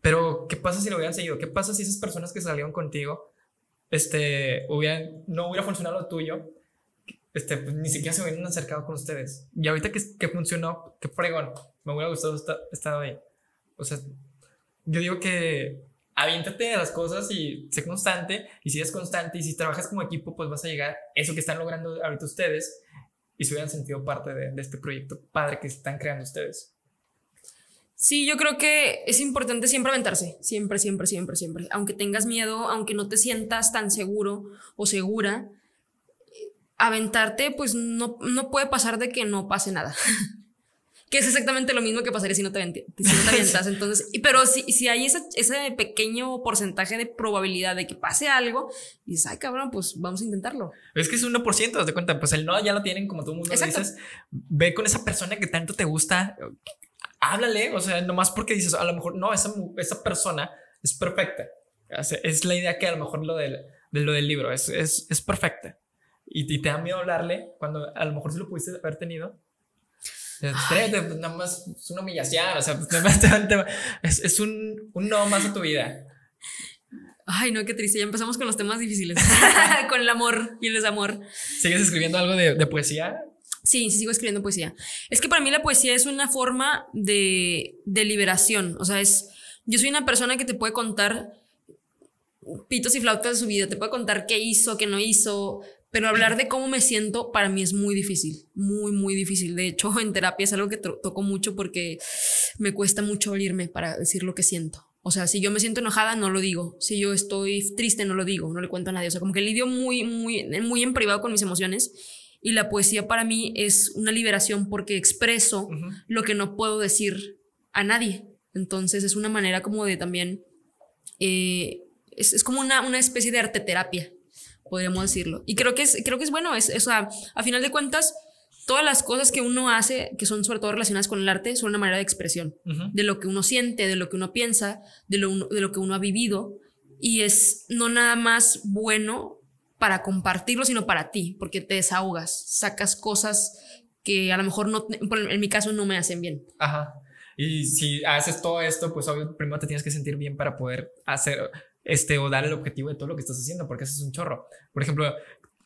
Pero, ¿qué pasa si lo hubieran seguido? ¿Qué pasa si esas personas que salieron contigo, este, hubieran, no hubiera funcionado lo tuyo? Este, pues, ni siquiera se hubieran acercado con ustedes. Y ahorita que, que funcionó, qué fregón. Me hubiera gustado estar, estar ahí. O sea, yo digo que aviéntate a las cosas y sé constante. Y si eres constante y si trabajas como equipo, pues vas a llegar a eso que están logrando ahorita ustedes y se hubieran sentido parte de, de este proyecto padre que están creando ustedes. Sí, yo creo que es importante siempre aventarse, siempre, siempre, siempre, siempre. Aunque tengas miedo, aunque no te sientas tan seguro o segura, aventarte, pues no, no puede pasar de que no pase nada. que es exactamente lo mismo que pasaría si no te, si no te aventas. Entonces, pero si, si hay ese, ese, pequeño porcentaje de probabilidad de que pase algo, dices, ay cabrón, pues vamos a intentarlo. Es que es 1%, de cuenta, pues el no ya lo tienen como todo el mundo dices. Ve con esa persona que tanto te gusta, háblale, o sea, nomás porque dices, a lo mejor, no, esa, esa persona es perfecta. Es la idea que a lo mejor lo del, de lo del libro es, es, es perfecta. Y, y, te da miedo hablarle cuando a lo mejor sí lo pudiste haber tenido. Pues, nada más es una humillación, o sea, es, es un, un no más a tu vida. Ay, no, qué triste. Ya empezamos con los temas difíciles. con el amor y el desamor. ¿Sigues escribiendo algo de, de, poesía? Sí, sí, sigo escribiendo poesía. Es que para mí la poesía es una forma de, de liberación. O sea, es. Yo soy una persona que te puede contar pitos y flautas de su vida, te puede contar qué hizo, qué no hizo, pero hablar de cómo me siento para mí es muy difícil, muy, muy difícil. De hecho, en terapia es algo que toco mucho porque me cuesta mucho abrirme para decir lo que siento. O sea, si yo me siento enojada, no lo digo. Si yo estoy triste, no lo digo, no le cuento a nadie. O sea, como que lidio muy, muy, muy en privado con mis emociones. Y la poesía para mí es una liberación porque expreso lo que no puedo decir a nadie. Entonces es una manera como de también, eh, es, es, como una, una especie de arte terapia podríamos decirlo. Y creo que es, creo que es bueno, es, es a, a final de cuentas, todas las cosas que uno hace, que son sobre todo relacionadas con el arte, son una manera de expresión de lo que uno siente, de lo que uno piensa, de lo, de lo que uno ha vivido. Y es no nada más bueno para compartirlo, sino para ti, porque te desahogas, sacas cosas que a lo mejor no, en mi caso no me hacen bien. Ajá. Y si haces todo esto, pues obvio, primero te tienes que sentir bien para poder hacer, este, o dar el objetivo de todo lo que estás haciendo, porque eso es un chorro. Por ejemplo,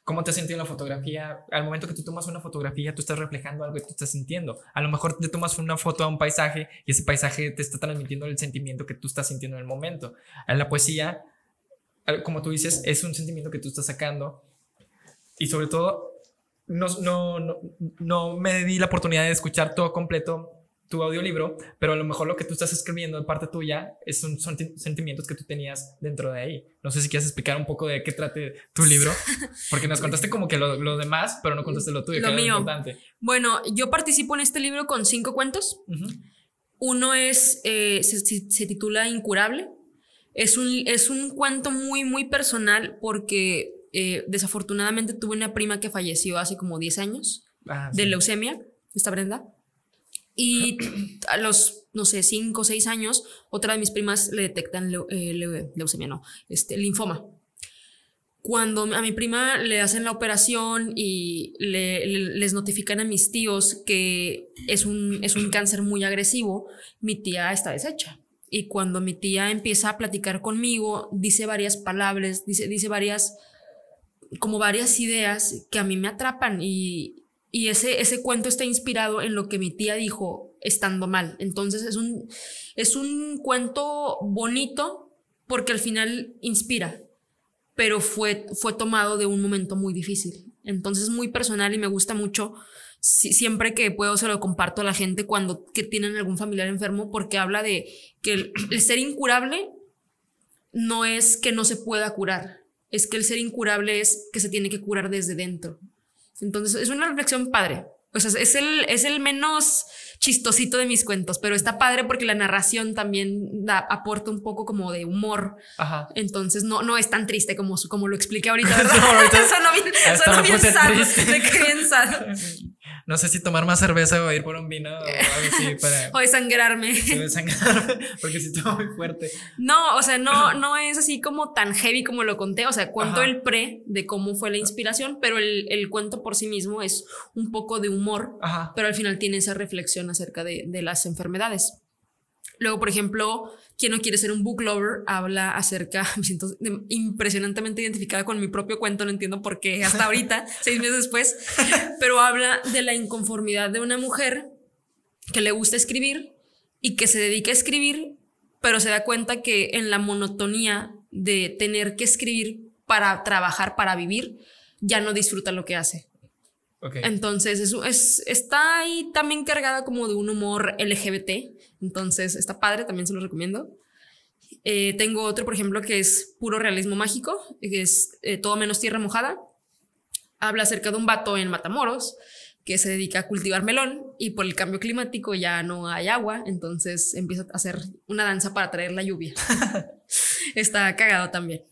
¿cómo te has sentido en la fotografía? Al momento que tú tomas una fotografía, tú estás reflejando algo que tú estás sintiendo. A lo mejor te tomas una foto a un paisaje y ese paisaje te está transmitiendo el sentimiento que tú estás sintiendo en el momento. En la poesía, como tú dices, es un sentimiento que tú estás sacando y sobre todo no, no, no, no me di la oportunidad de escuchar todo completo tu audiolibro, pero a lo mejor lo que tú estás escribiendo de parte tuya es son, son sentimientos que tú tenías dentro de ahí. No sé si quieres explicar un poco de qué trate tu libro, porque nos contaste como que lo, lo demás, pero no contaste lo tuyo, lo que mío. Lo importante. Bueno, yo participo en este libro con cinco cuentos. Uno es, eh, se, se, titula Incurable. Es un, es un cuento muy, muy personal porque eh, desafortunadamente tuve una prima que falleció hace como 10 años ah, de leucemia, esta Brenda. Y a los, no sé, cinco o seis años, otra de mis primas le detectan eh, leucemia, no, este, linfoma. Cuando a mi prima le hacen la operación y le, les notifican a mis tíos que es un, es un cáncer muy agresivo, mi tía está deshecha. Y cuando mi tía empieza a platicar conmigo, dice varias palabras, dice, dice varias, como varias ideas que a mí me atrapan y, y ese, ese cuento está inspirado en lo que mi tía dijo estando mal. Entonces es un, es un cuento bonito porque al final inspira, pero fue, fue tomado de un momento muy difícil. Entonces es muy personal y me gusta mucho. siempre que puedo se lo comparto a la gente cuando que tienen algún familiar enfermo porque habla de que el ser incurable no es que no se pueda curar, es que el ser incurable es que se tiene que curar desde dentro. Entonces es una reflexión padre. O sea, es el, es el menos chistosito de mis cuentos, pero está padre porque la narración también da, aporta un poco como de humor. Ajá. Entonces no, no es tan triste como, como lo expliqué ahorita, ¿verdad? bien, eso no bien sad, de no sé si tomar más cerveza o ir por un vino o algo así para O desangrarme. desangrarme, porque sí está muy fuerte. No, o sea, no, no es así como tan heavy como lo conté. O sea, cuento Ajá. el pre de cómo fue la inspiración, pero el, el cuento por sí mismo es un poco de humor, Ajá. pero al final tiene esa reflexión acerca de, de las enfermedades. Luego, por ejemplo, quien no quiere ser un book lover habla acerca, me siento impresionantemente identificada con mi propio cuento, no entiendo por qué hasta ahorita, seis meses después, pero habla de la inconformidad de una mujer que le gusta escribir y que se dedica a escribir, pero se da cuenta que en la monotonía de tener que escribir para trabajar, para vivir, ya no disfruta lo que hace. Entonces, es, es- está ahí también cargada como de un humor LGBT. Entonces, está padre, también se lo recomiendo. Eh, tengo otro, por ejemplo, que es puro realismo mágico, que es eh, Todo menos tierra mojada. Habla acerca de un vato en Matamoros que se dedica a cultivar melón y por el cambio climático ya no hay agua, entonces empieza a hacer una danza para traer la lluvia. está cagado también.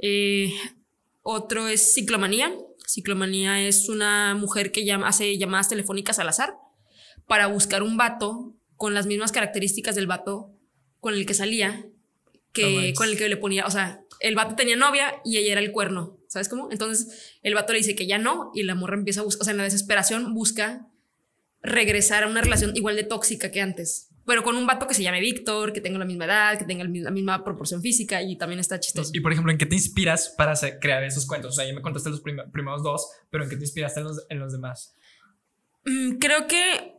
Eh, otro es ciclomanía. Ciclomanía es una mujer que llama, hace llamadas telefónicas al azar para buscar un vato con las mismas características del vato con el que salía, que con el que le ponía, o sea, el vato tenía novia y ella era el cuerno, ¿sabes cómo? Entonces el vato le dice que ya no y la morra empieza a buscar, o sea, en la desesperación busca regresar a una relación igual de tóxica que antes. Pero con un vato que se llame Víctor, que tenga la misma edad, que tenga la misma proporción física y también está chistoso. Y por ejemplo, ¿en qué te inspiras para hacer- crear esos cuentos? O sea, ya me contaste los prim- primeros dos, pero ¿en qué te inspiraste en los, en los demás? Mm, creo que,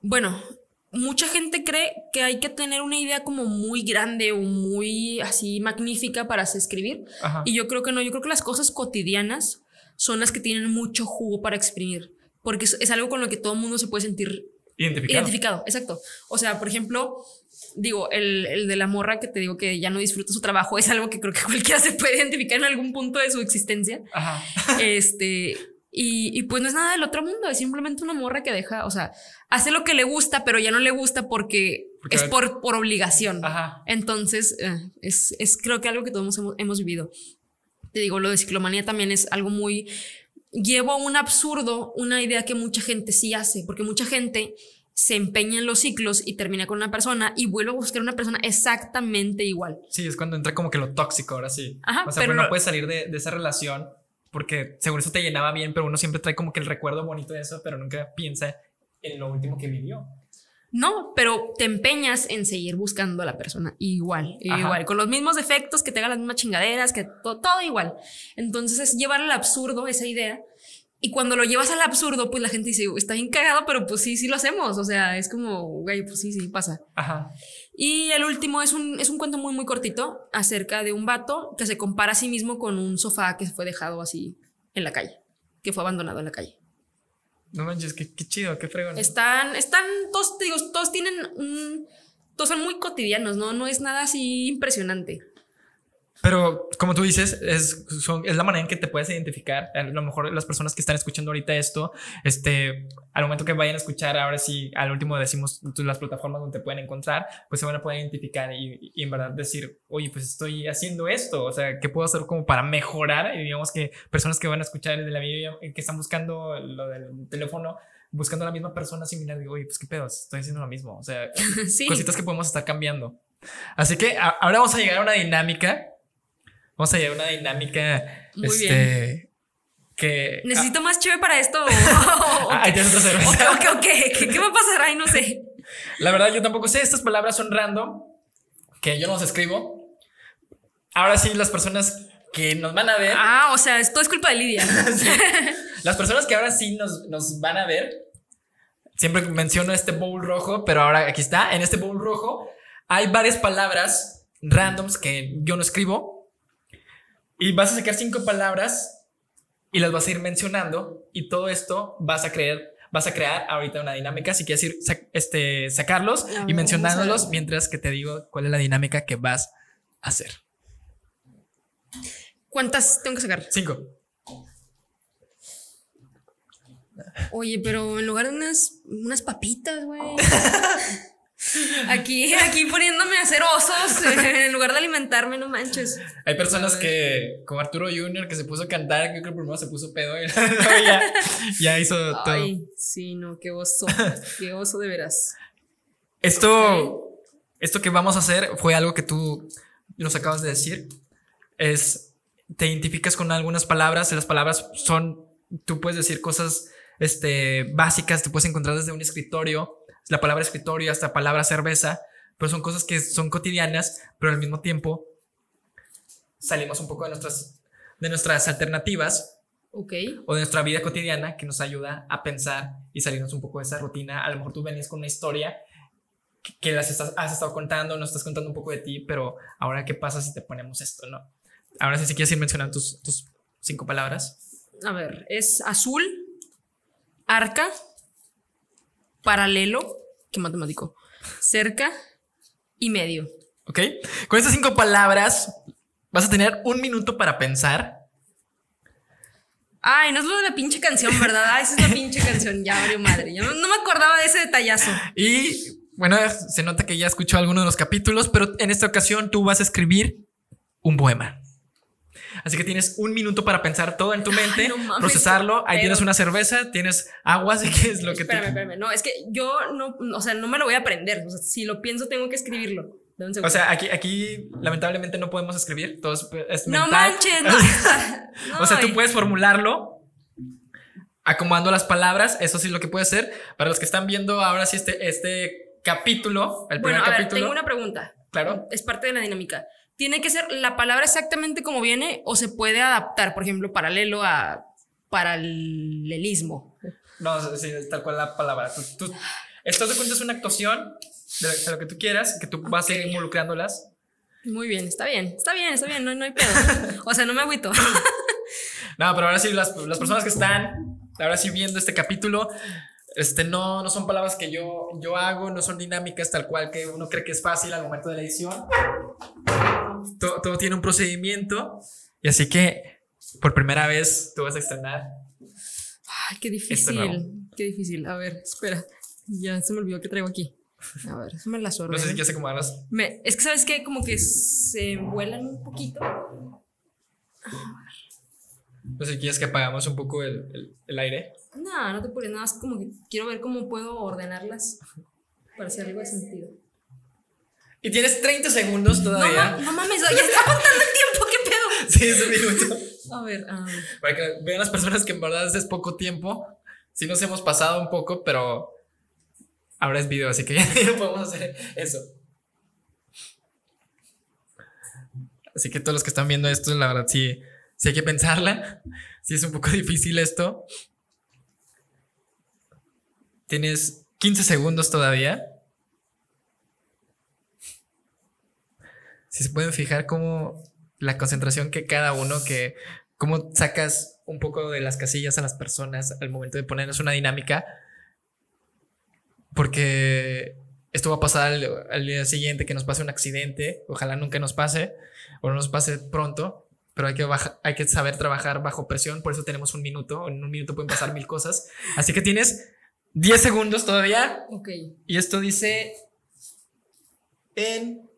bueno, mucha gente cree que hay que tener una idea como muy grande o muy así magnífica para escribir. Ajá. Y yo creo que no, yo creo que las cosas cotidianas son las que tienen mucho jugo para exprimir, porque es, es algo con lo que todo el mundo se puede sentir Identificado. identificado. Exacto. O sea, por ejemplo, digo, el, el de la morra que te digo que ya no disfruta su trabajo es algo que creo que cualquiera se puede identificar en algún punto de su existencia. Ajá. Este, y, y pues no es nada del otro mundo, es simplemente una morra que deja, o sea, hace lo que le gusta, pero ya no le gusta porque, Porque- es por, por obligación. Ajá. Entonces, eh, es, es creo que algo que todos hemos, hemos vivido. Te digo, lo de ciclomanía también es algo muy... Llevo a un absurdo una idea que mucha gente sí hace, porque mucha gente se empeña en los ciclos y termina con una persona y vuelve a buscar una persona exactamente igual. Sí, es cuando entra como que lo tóxico, ahora sí. Ajá, o sea, pero pero no no- puedes salir de, de esa relación porque seguro eso te llenaba bien, pero uno siempre trae como que el recuerdo bonito de eso, pero nunca piensa en lo último que vivió. No, pero te empeñas en seguir buscando a la persona igual, Ajá. igual, con los mismos defectos, que te haga las mismas chingaderas, que to- todo igual. Entonces es llevar al absurdo esa idea. Y cuando lo llevas al absurdo, pues la gente dice, está bien cagado, pero pues sí, sí lo hacemos. O sea, es como, güey, pues sí, sí, pasa. Ajá. Y el último es un, es un cuento muy, muy cortito acerca de un vato que se compara a sí mismo con un sofá que fue dejado así en la calle, que fue abandonado en la calle. No manches, qué, qué chido, qué fregón. Están, están, todos, digo, todos tienen un, todos son muy cotidianos, ¿no? No es nada así impresionante. Pero como tú dices, es, son- es la manera en que te puedes identificar. A lo mejor las personas que están escuchando ahorita esto, este, al momento que vayan a escuchar, ahora sí, al último decimos las plataformas donde te pueden encontrar, pues se van a poder identificar y, y en verdad decir, oye, pues estoy haciendo esto. O sea, ¿qué puedo hacer como para mejorar? Y digamos que personas que van a escuchar el de la video, que están buscando lo del teléfono, buscando a la misma persona similar, digo, oye, pues qué pedo, estoy haciendo lo mismo. O sea, sí. cositas que podemos estar cambiando. Así que a- ahora vamos a llegar a una dinámica. Vamos a llegar a una dinámica. Muy este, Que. ¿Necesito más chévere para esto? Ah, ahí tienes otra cerveza. Ok, ok, ok. ¿Qué, qué va a pasar? Ay, no sé. La verdad, yo tampoco sé. Estas palabras son random. Que yo no las escribo. Ahora sí, las personas que nos van a ver. Ah, o sea, esto es culpa de Lidia. Sí. Las personas que ahora sí nos, nos van a ver. Siempre menciono este bowl rojo, pero ahora aquí está. En este bowl rojo hay varias palabras randoms que yo no escribo. Y vas a sacar cinco palabras y las vas a ir mencionando. Y todo esto vas a creer, vas a crear ahorita una dinámica. Así que ir sac- este, sacarlos y mencionándolos mientras que te digo cuál es la dinámica que vas a hacer. ¿Cuántas tengo que sacar? Cinco. Oye, pero en lugar de unas, unas papitas, güey. Aquí, aquí poniéndome a hacer osos en lugar de alimentarme, no manches. Hay personas que, como Arturo Junior, que se puso a cantar, que creo que primero se puso pedo y luego ya, ya hizo todo. Ay, sí, no, qué oso. Qué oso de veras. Esto, esto que vamos a hacer fue algo que tú nos acabas de decir. Es, te identificas con algunas palabras y las palabras son, tú puedes decir cosas este, básicas, te puedes encontrar desde un escritorio, la palabra escritorio hasta palabra cerveza, pero son cosas que son cotidianas, pero al mismo tiempo salimos un poco de nuestras, de nuestras alternativas Ok. o de nuestra vida cotidiana que nos ayuda a pensar y salirnos un poco de esa rutina. A lo mejor tú venías con una historia que- que las estás- has estado contando, nos estás contando un poco de ti, pero ahora qué pasa si te ponemos esto, ¿no? Ahora sí, si quieres ir mencionando tus, tus cinco palabras. A ver, es azul, arca, paralelo, qué matemático, cerca y medio. ¿Ok? Con estas cinco palabras vas a tener un minuto para pensar. Ay, no es lo de la pinche canción, ¿verdad? Ay, esa es la pinche canción. Ya abrió madre. Ya no, no me acordaba de ese detallazo. Y bueno, se nota que ya escuchó alguno de los capítulos, pero en esta ocasión tú vas a escribir un poema. Así que tienes un minuto para pensar todo en tu mente, no mames, procesarlo. Ahí tienes una cerveza, tienes agua, así que es lo que Espérame, te. espérame. No, es que yo no, o sea, no me lo voy a aprender. O sea, si lo pienso, tengo que escribirlo. O sea, aquí, aquí lamentablemente no podemos escribir, todo es, es no mental. manches, no. O sea, tú puedes formularlo acomodando las palabras, eso sí lo que puede ser. Para los que están viendo ahora sí este, este capítulo, el primer ver, capítulo. tengo una pregunta. Claro. Es parte de la dinámica. ¿Tiene que ser la palabra exactamente como viene o se puede adaptar, por ejemplo, paralelo a paralelismo? No, sí, tal cual la palabra. Tú, tú- esto de cuenta es una actuación de lo, que tú quieras, que tú vas a ir involucrándolas. Muy bien, está bien, está bien, está bien, no, no hay pedo. O sea, no me agüito. No, pero ahora sí, las, las personas que están ahora sí viendo este capítulo, este, no, no son palabras que yo, yo hago, no son dinámicas tal cual que uno cree que es fácil al momento de la edición. Todo, todo tiene un procedimiento. Y así que, por primera vez, tú vas a estrenar. Ay, qué difícil, qué difícil. A ver, espera. Ya se me olvidó que traigo aquí. A ver, déjame las No ordeno. sé si quieres acomodarlas. Me- es que, ¿sabes qué? Como que se vuelan un poquito. No sé si quieres que apagamos un poco el, el- el aire. No, no te pones nada más como que quiero ver cómo puedo ordenarlas para hacer algo de sentido. Y tienes 30 segundos No, todavía. ma- no mames, ya está contando el tiempo, qué pedo. Sí, es un minuto. A ver, ah, Para que vean las personas que en verdad es poco tiempo. Sí nos hemos pasado un poco, pero ahora es video, así que ya no podemos hacer eso. Así que todos los que están viendo esto, la verdad, sí, sí hay que pensarla. Sí es un poco difícil esto. Tienes 15 segundos todavía. Si se pueden fijar cómo la concentración que cada uno, que cómo sacas un poco de las casillas a las personas al momento de ponerles una dinámica. Porque esto va a pasar al, al día siguiente que nos pase un accidente. Ojalá nunca nos pase o no nos pase pronto. Pero hay que, baja- hay que saber trabajar bajo presión. Por eso tenemos un minuto. En un minuto pueden pasar mil cosas. Así que tienes 10 segundos todavía. ok. Y esto dice en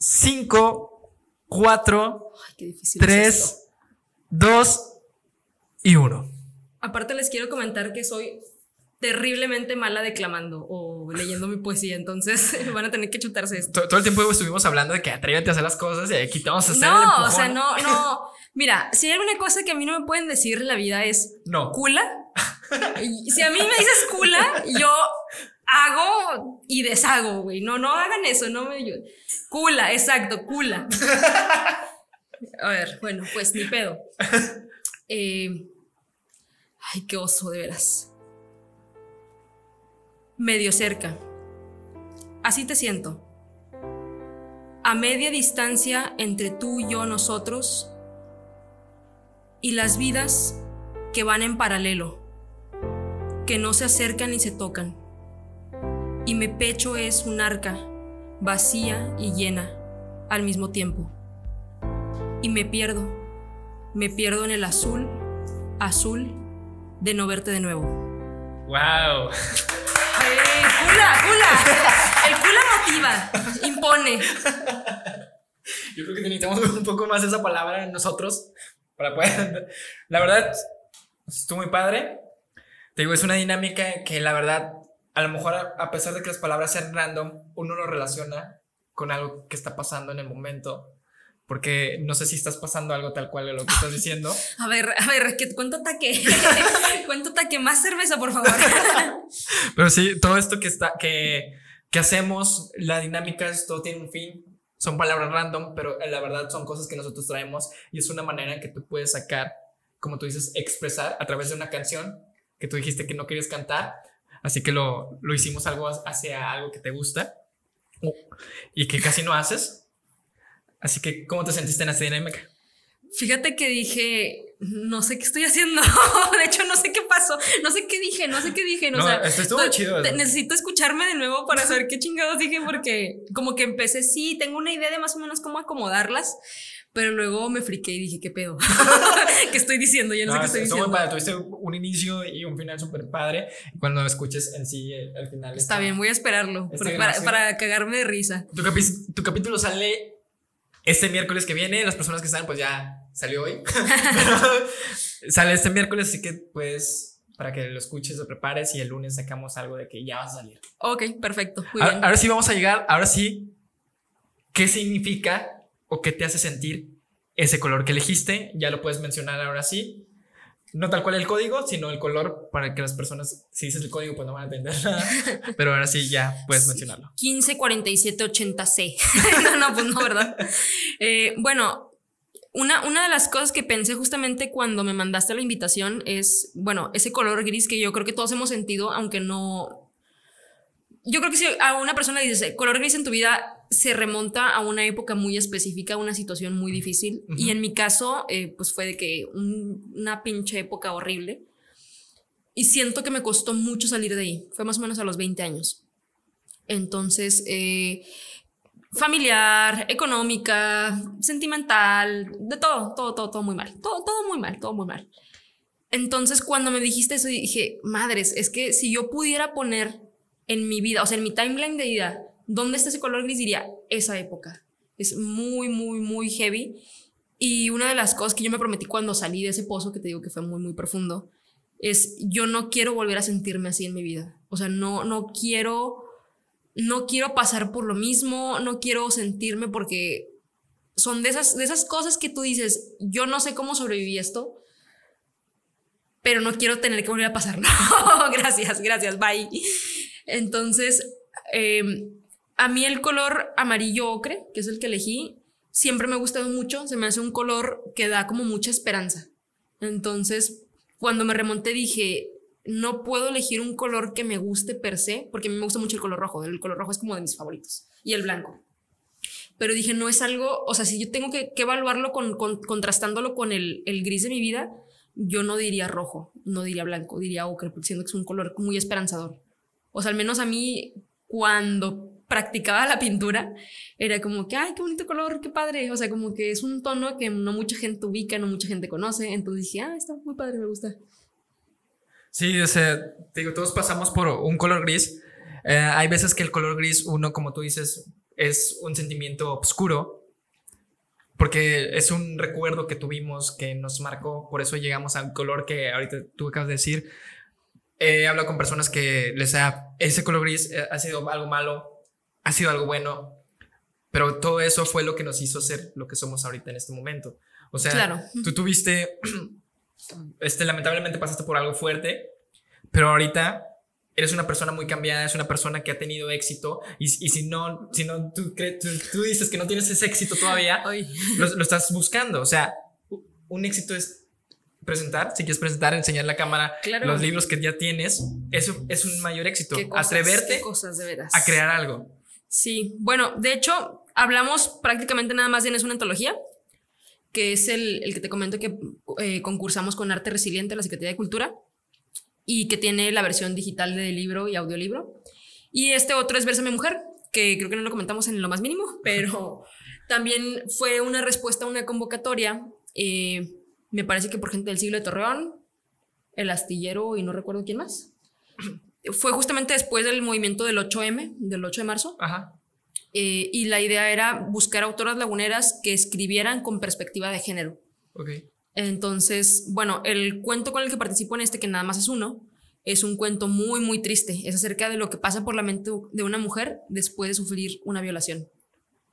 5, 4, Ay, qué difícil. es esto. 3, 2 y 1. Aparte les quiero comentar que soy terriblemente mala declamando o leyendo mi poesía, entonces van a tener que chutarse esto. Todo, el tiempo estuvimos hablando de que atrévete a hacer las cosas y aquí te vamos a hacer el No, empujón. o sea, no, no. Mira, si hay alguna cosa que a mí no me pueden decir en la vida es No. cula. Si a mí me dices cula, yo hago y deshago, güey. No, no hagan eso, no me ayuden. Cula, exacto, cula. A ver, bueno, pues ni pedo. Eh, ay, qué oso, de veras. Medio cerca. Así te siento. A media distancia entre tú y yo, nosotros, y las vidas que van en paralelo, que no se acercan ni se tocan. Y mi pecho es un arca, vacía y llena al mismo tiempo. Y me pierdo, me pierdo en el azul, azul de no verte de nuevo. Wow. ¡Eh, ¡Cula, cula! Calcula, motiva, impone. Yo creo que necesitamos un poco más esa palabra en nosotros para poder. La verdad, estuvo muy padre. Te digo, es una dinámica que la verdad, a lo mejor a pesar de que las palabras sean random, uno lo relaciona con algo que está pasando en el momento. Porque no sé si estás pasando algo tal cual de lo que estás diciendo. A ver, a ver, ¿cuánto ataque? ¿Cuánto ataque? Más cerveza, por favor. Pero sí, todo esto que está, que, que hacemos, la dinámica, esto tiene un fin son palabras random, pero la verdad son cosas que nosotros traemos y es una manera en que tú puedes sacar, como tú dices, expresar a través de una canción que tú dijiste que no querías cantar, así que lo, lo hicimos algo hacia algo que te gusta y que casi no haces. Así que, ¿cómo te sentiste en esta dinámica? Fíjate que dije, no sé qué estoy haciendo. de hecho, no sé qué pasó. No sé qué dije, no sé qué dije. No, esto estuvo chido. necesito escucharme de nuevo para saber qué chingados dije, porque como que empecé, sí, tengo una idea de más o menos cómo acomodarlas. Pero luego me friqué y dije, ¿qué pedo? ¿Qué estoy diciendo? Ya no, sé qué estoy diciendo. Padre. Tuviste un inicio y un final súper padre. Cuando escuches en sí el, final. Está, bien, voy a esperarlo. Para, para, cagarme de risa. Tu, tu capítulo sale este miércoles que viene. Las personas que están, pues ya salió hoy. sale este miércoles, así que pues para que lo escuches, lo prepares y el lunes sacamos algo de que ya va a salir. Ok, perfecto. ahora, sí vamos a llegar, ahora sí, ¿qué significa o qué te hace sentir ese color que elegiste? Ya lo puedes mencionar ahora sí. No tal cual el código, sino el color para que las personas, si dices el código, pues no van a entender nada. Pero ahora sí ya puedes mencionarlo. 154780C. no, no, pues no, ¿verdad? Eh, bueno, una, una, de las cosas que pensé justamente cuando me mandaste la invitación es, bueno, ese color gris que yo creo que todos hemos sentido, aunque no... Yo creo que si a una persona le dices color gris en tu vida, se remonta a una época muy específica, una situación muy difícil. Y en mi caso, eh, pues fue de que una pinche época horrible. Y siento que me costó mucho salir de ahí. Fue más o menos a los 20 años. Entonces, eh, familiar, económica, sentimental, de todo, todo, todo, todo muy mal. Todo, todo muy mal, todo muy mal. Entonces, cuando me dijiste eso, dije, madres, es que si yo pudiera poner en mi vida, o sea, en mi timeline de vida, ¿dónde está ese color gris? Diría, esa época. Es muy, muy, muy heavy. Y una de las cosas que yo me prometí cuando salí de ese pozo, que te digo que fue muy, muy profundo, es yo no quiero volver a sentirme así en mi vida. O sea, no, no quiero no quiero pasar por lo mismo, no quiero sentirme porque son de esas, de esas cosas que tú dices, yo no sé cómo sobreviví esto, pero no quiero tener que volver a pasar. No, gracias, gracias, bye. Entonces, em, a mí el color amarillo ocre, que es el que elegí, siempre me ha gustado mucho, se me hace un color que da como mucha esperanza. Entonces, cuando me remonté dije, no puedo elegir un color que me guste per se, porque a mí me gusta mucho el color rojo. El color rojo es como de mis favoritos. Y el blanco. Pero dije, no es algo, o sea, si yo tengo que, evaluarlo con, contrastándolo con el, gris de mi vida, yo no diría rojo, no diría blanco, diría ocre, siento que es un color muy esperanzador. O sea, al menos a mí, cuando practicaba la pintura, era como que, ay, qué bonito color, qué padre. O sea, como que es un tono que no mucha gente ubica, no mucha gente conoce. Entonces dije, ah, está muy padre, me gusta. Sí, o sea, digo, todos pasamos por un color gris. Eh, hay veces que el color gris, uno, como tú dices, es un sentimiento oscuro, porque es un recuerdo que tuvimos que nos marcó, por eso llegamos al color que ahorita tú acabas de decir. He hablado con personas que les ha, ese color gris eh, ha sido algo malo, ha sido algo bueno, pero todo eso fue lo que nos hizo ser lo que somos ahorita en este momento. O sea, claro. tú tuviste este, lamentablemente pasaste por algo fuerte, pero ahorita eres una persona muy cambiada, es una persona que ha tenido éxito y, y si no, si no tú, tú, dices que no tienes ese éxito todavía, lo, lo, estás buscando. O sea, un éxito es presentar, si quieres presentar, enseñar la cámara los libros que ya tienes, eso es un mayor éxito. Atreverte a crear algo. Sí, bueno, de hecho, hablamos prácticamente nada más de es una antología que es el, el que te comento que eh, concursamos con Arte Resiliente, la Secretaría de Cultura, y que tiene la versión digital de libro y audiolibro. Y este otro es Versame Mujer, que creo que no lo comentamos en lo más mínimo, pero también fue una respuesta a una convocatoria, eh, me parece que por gente del siglo de Torreón, el astillero y no recuerdo quién más. Fue justamente después del movimiento del 8M, del 8 de marzo. Ajá. Eh, y la idea era buscar autoras laguneras que escribieran con perspectiva de género. Ok. Entonces, bueno, el cuento con el que participo en este, que nada más es uno, es un cuento muy, muy triste. Es acerca de lo que pasa por la mente de una mujer después de sufrir una violación.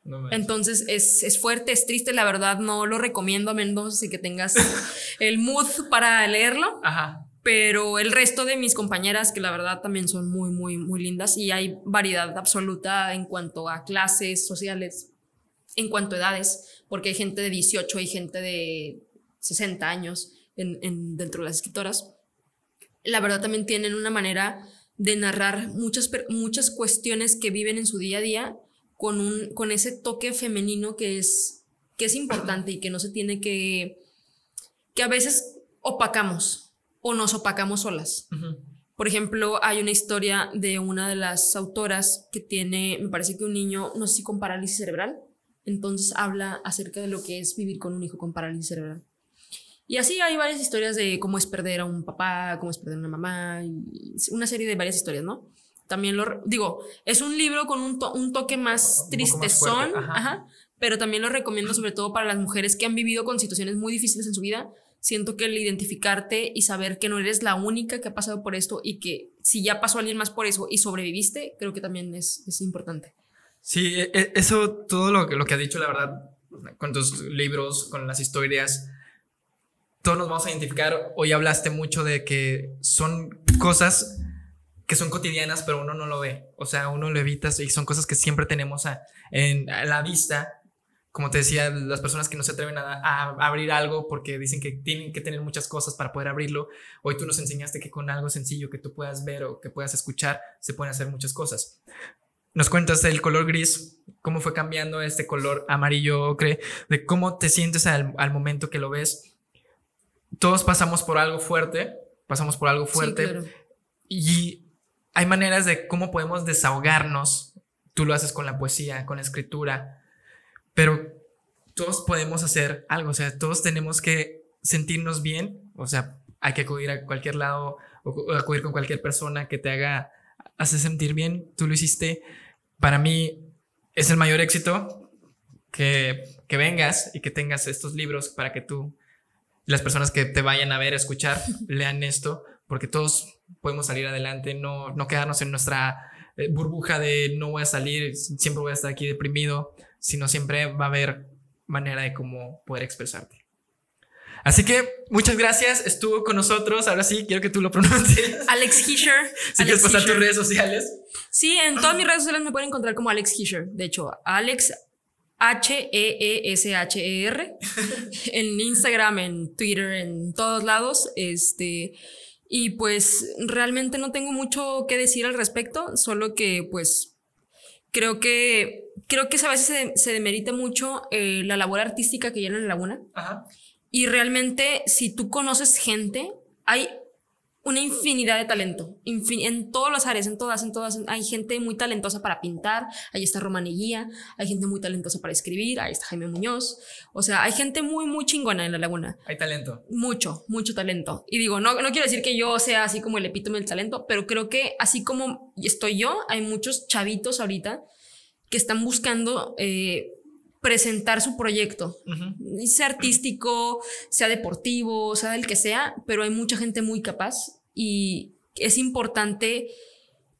No me- Entonces es, es fuerte, es triste, la verdad no lo recomiendo a menos que tengas el mood para leerlo, Ajá. Pero el resto de mis compañeras que la verdad también son muy, muy, muy lindas y hay variedad absoluta en cuanto a clases sociales, en cuanto a edades, porque hay gente de 18 y gente de 60 años en, en- dentro de las escritoras. La verdad también tienen una manera de narrar muchas, muchas cuestiones que viven en su día a día con, un, con ese toque femenino que es, que es importante y que no se tiene que, que a veces opacamos o nos opacamos solas. Por ejemplo, hay una historia de una de las autoras que tiene, me parece que un niño, no sé si con parálisis cerebral, entonces habla acerca de lo que es vivir con un hijo con parálisis cerebral. Y así hay varias historias de cómo es perder a un papá, cómo es perder a una mamá, y una serie de varias historias, ¿no? También lo, digo, es un libro con un, to- un toque más Un poco más tristezón, fuerte, ajá. ajá, pero también lo recomiendo sobre todo para las mujeres que han vivido con situaciones muy difíciles en su vida. Siento que el identificarte y saber que no eres la única que ha pasado por esto y que si ya pasó alguien más por eso y sobreviviste, creo que también es, es importante. Sí, e- e- eso, todo lo, que- lo que has dicho, la verdad, con tus libros, con las historias, todos nos vamos a identificar. Hoy hablaste mucho de que son cosas que son cotidianas, pero uno no lo ve. O sea, uno lo evita y son cosas que siempre tenemos a, en, a la vista. Como te decía, las personas que no se atreven a, a abrir algo porque dicen que tienen que tener muchas cosas para poder abrirlo. Hoy tú nos enseñaste que con algo sencillo que tú puedas ver o que puedas escuchar, se pueden hacer muchas cosas. Nos cuentas el color gris, cómo fue cambiando este color amarillo ocre, de cómo te sientes al, al momento que lo ves. Todos pasamos por algo fuerte, pasamos por algo Sí, fuerte claro. y hay maneras de cómo podemos desahogarnos. Tú lo haces con la poesía, con la escritura, pero todos podemos hacer algo, o sea, todos tenemos que sentirnos bien, o sea, hay que acudir a cualquier lado o acudir con cualquier persona que te haga hacer sentir bien. Tú lo hiciste. Para mí es el mayor éxito que, que vengas y que tengas estos libros para que tú, las personas que te vayan a ver, a escuchar, lean esto, porque todos podemos salir adelante, no, no quedarnos en nuestra eh, burbuja de no voy a salir, siempre voy a estar aquí deprimido, sino siempre va a haber manera de cómo poder expresarte. Así que muchas gracias, estuvo con nosotros, ahora sí, quiero que tú lo pronuncies. Alex Hisher. Si quieres Alex pasar tus redes sociales. Sí, en todas mis redes sociales me pueden encontrar como Alex Hisher. De hecho, Alex E H-E-E-S-H-E-R. en Instagram, en Twitter, en todos lados. Este. Y pues realmente no tengo mucho que decir al respecto, solo que pues creo que creo que a veces se, se demerita mucho eh, la labor artística que llena en la laguna. Ajá. Y realmente, si tú conoces gente, hay una infinidad de talento. infin- en todas las áreas, en todas, en todas. Hay gente muy talentosa para pintar. Ahí está Romaniguía. Hay gente muy talentosa para escribir. Ahí está Jaime Muñoz. O sea, hay gente muy, muy chingona en la laguna. Hay talento. Mucho, mucho talento. Y digo, no, no quiero decir que yo sea así como el epítome del talento, pero creo que así como estoy yo, hay muchos chavitos ahorita que están buscando eh, presentar su proyecto sea artístico, sea deportivo, sea del que sea, pero hay mucha gente muy capaz y es importante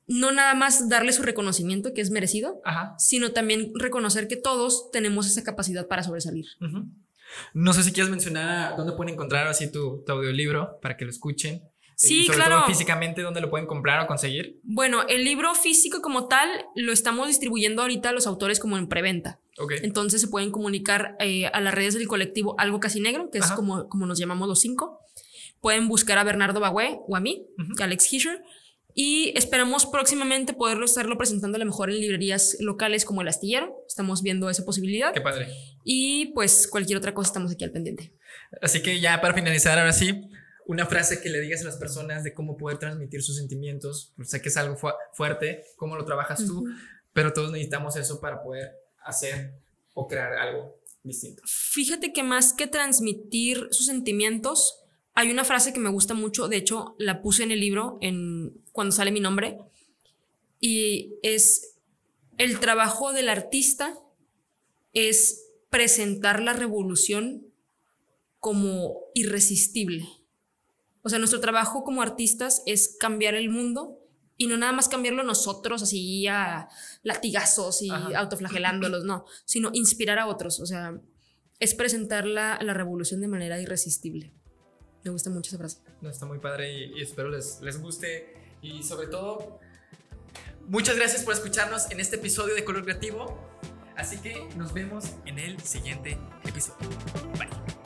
no nada más darle su reconocimiento que es merecido, Ajá. sino también reconocer que todos tenemos esa capacidad para sobresalir. No sé si quieres mencionar dónde pueden encontrar así tu, tu audiolibro para que lo escuchen. Sí, y sobre claro. todo físicamente, dónde lo pueden comprar o conseguir. Bueno, el libro físico como tal lo estamos distribuyendo ahorita a los autores como en preventa. Entonces se pueden comunicar eh, a las redes del colectivo Algo Casi Negro, que es como, como nos llamamos los cinco. Pueden buscar a Bernardo Bagüe o a mí, Ujú. Alex Hisher. Y esperamos próximamente poderlo estarlo presentando a lo mejor en librerías locales como El Astillero. Estamos viendo esa posibilidad. Qué padre. Y pues cualquier otra cosa estamos aquí al pendiente. Así que ya para finalizar, ahora sí, una frase que le digas a las personas de cómo poder transmitir sus sentimientos. Pues sé que es algo fu- fuerte, cómo lo trabajas tú, Ujú. pero todos necesitamos eso para poder hacer o crear algo distinto. Fíjate que más que transmitir sus sentimientos, hay una frase que me gusta mucho, de hecho la puse en el libro en, cuando sale mi nombre, y es el trabajo del artista es presentar la revolución como irresistible. O sea, nuestro trabajo como artistas es cambiar el mundo y no nada más cambiarlo nosotros así a latigazos y autoflagelándolos, no, sino inspirar a otros. O sea, es presentar la, la revolución de manera irresistible. Me gusta mucho esa frase. No, está muy padre y, espero les, les guste. Y sobre todo, muchas gracias por escucharnos en este episodio de Color Creativo. Así que nos vemos en el siguiente episodio. Bye.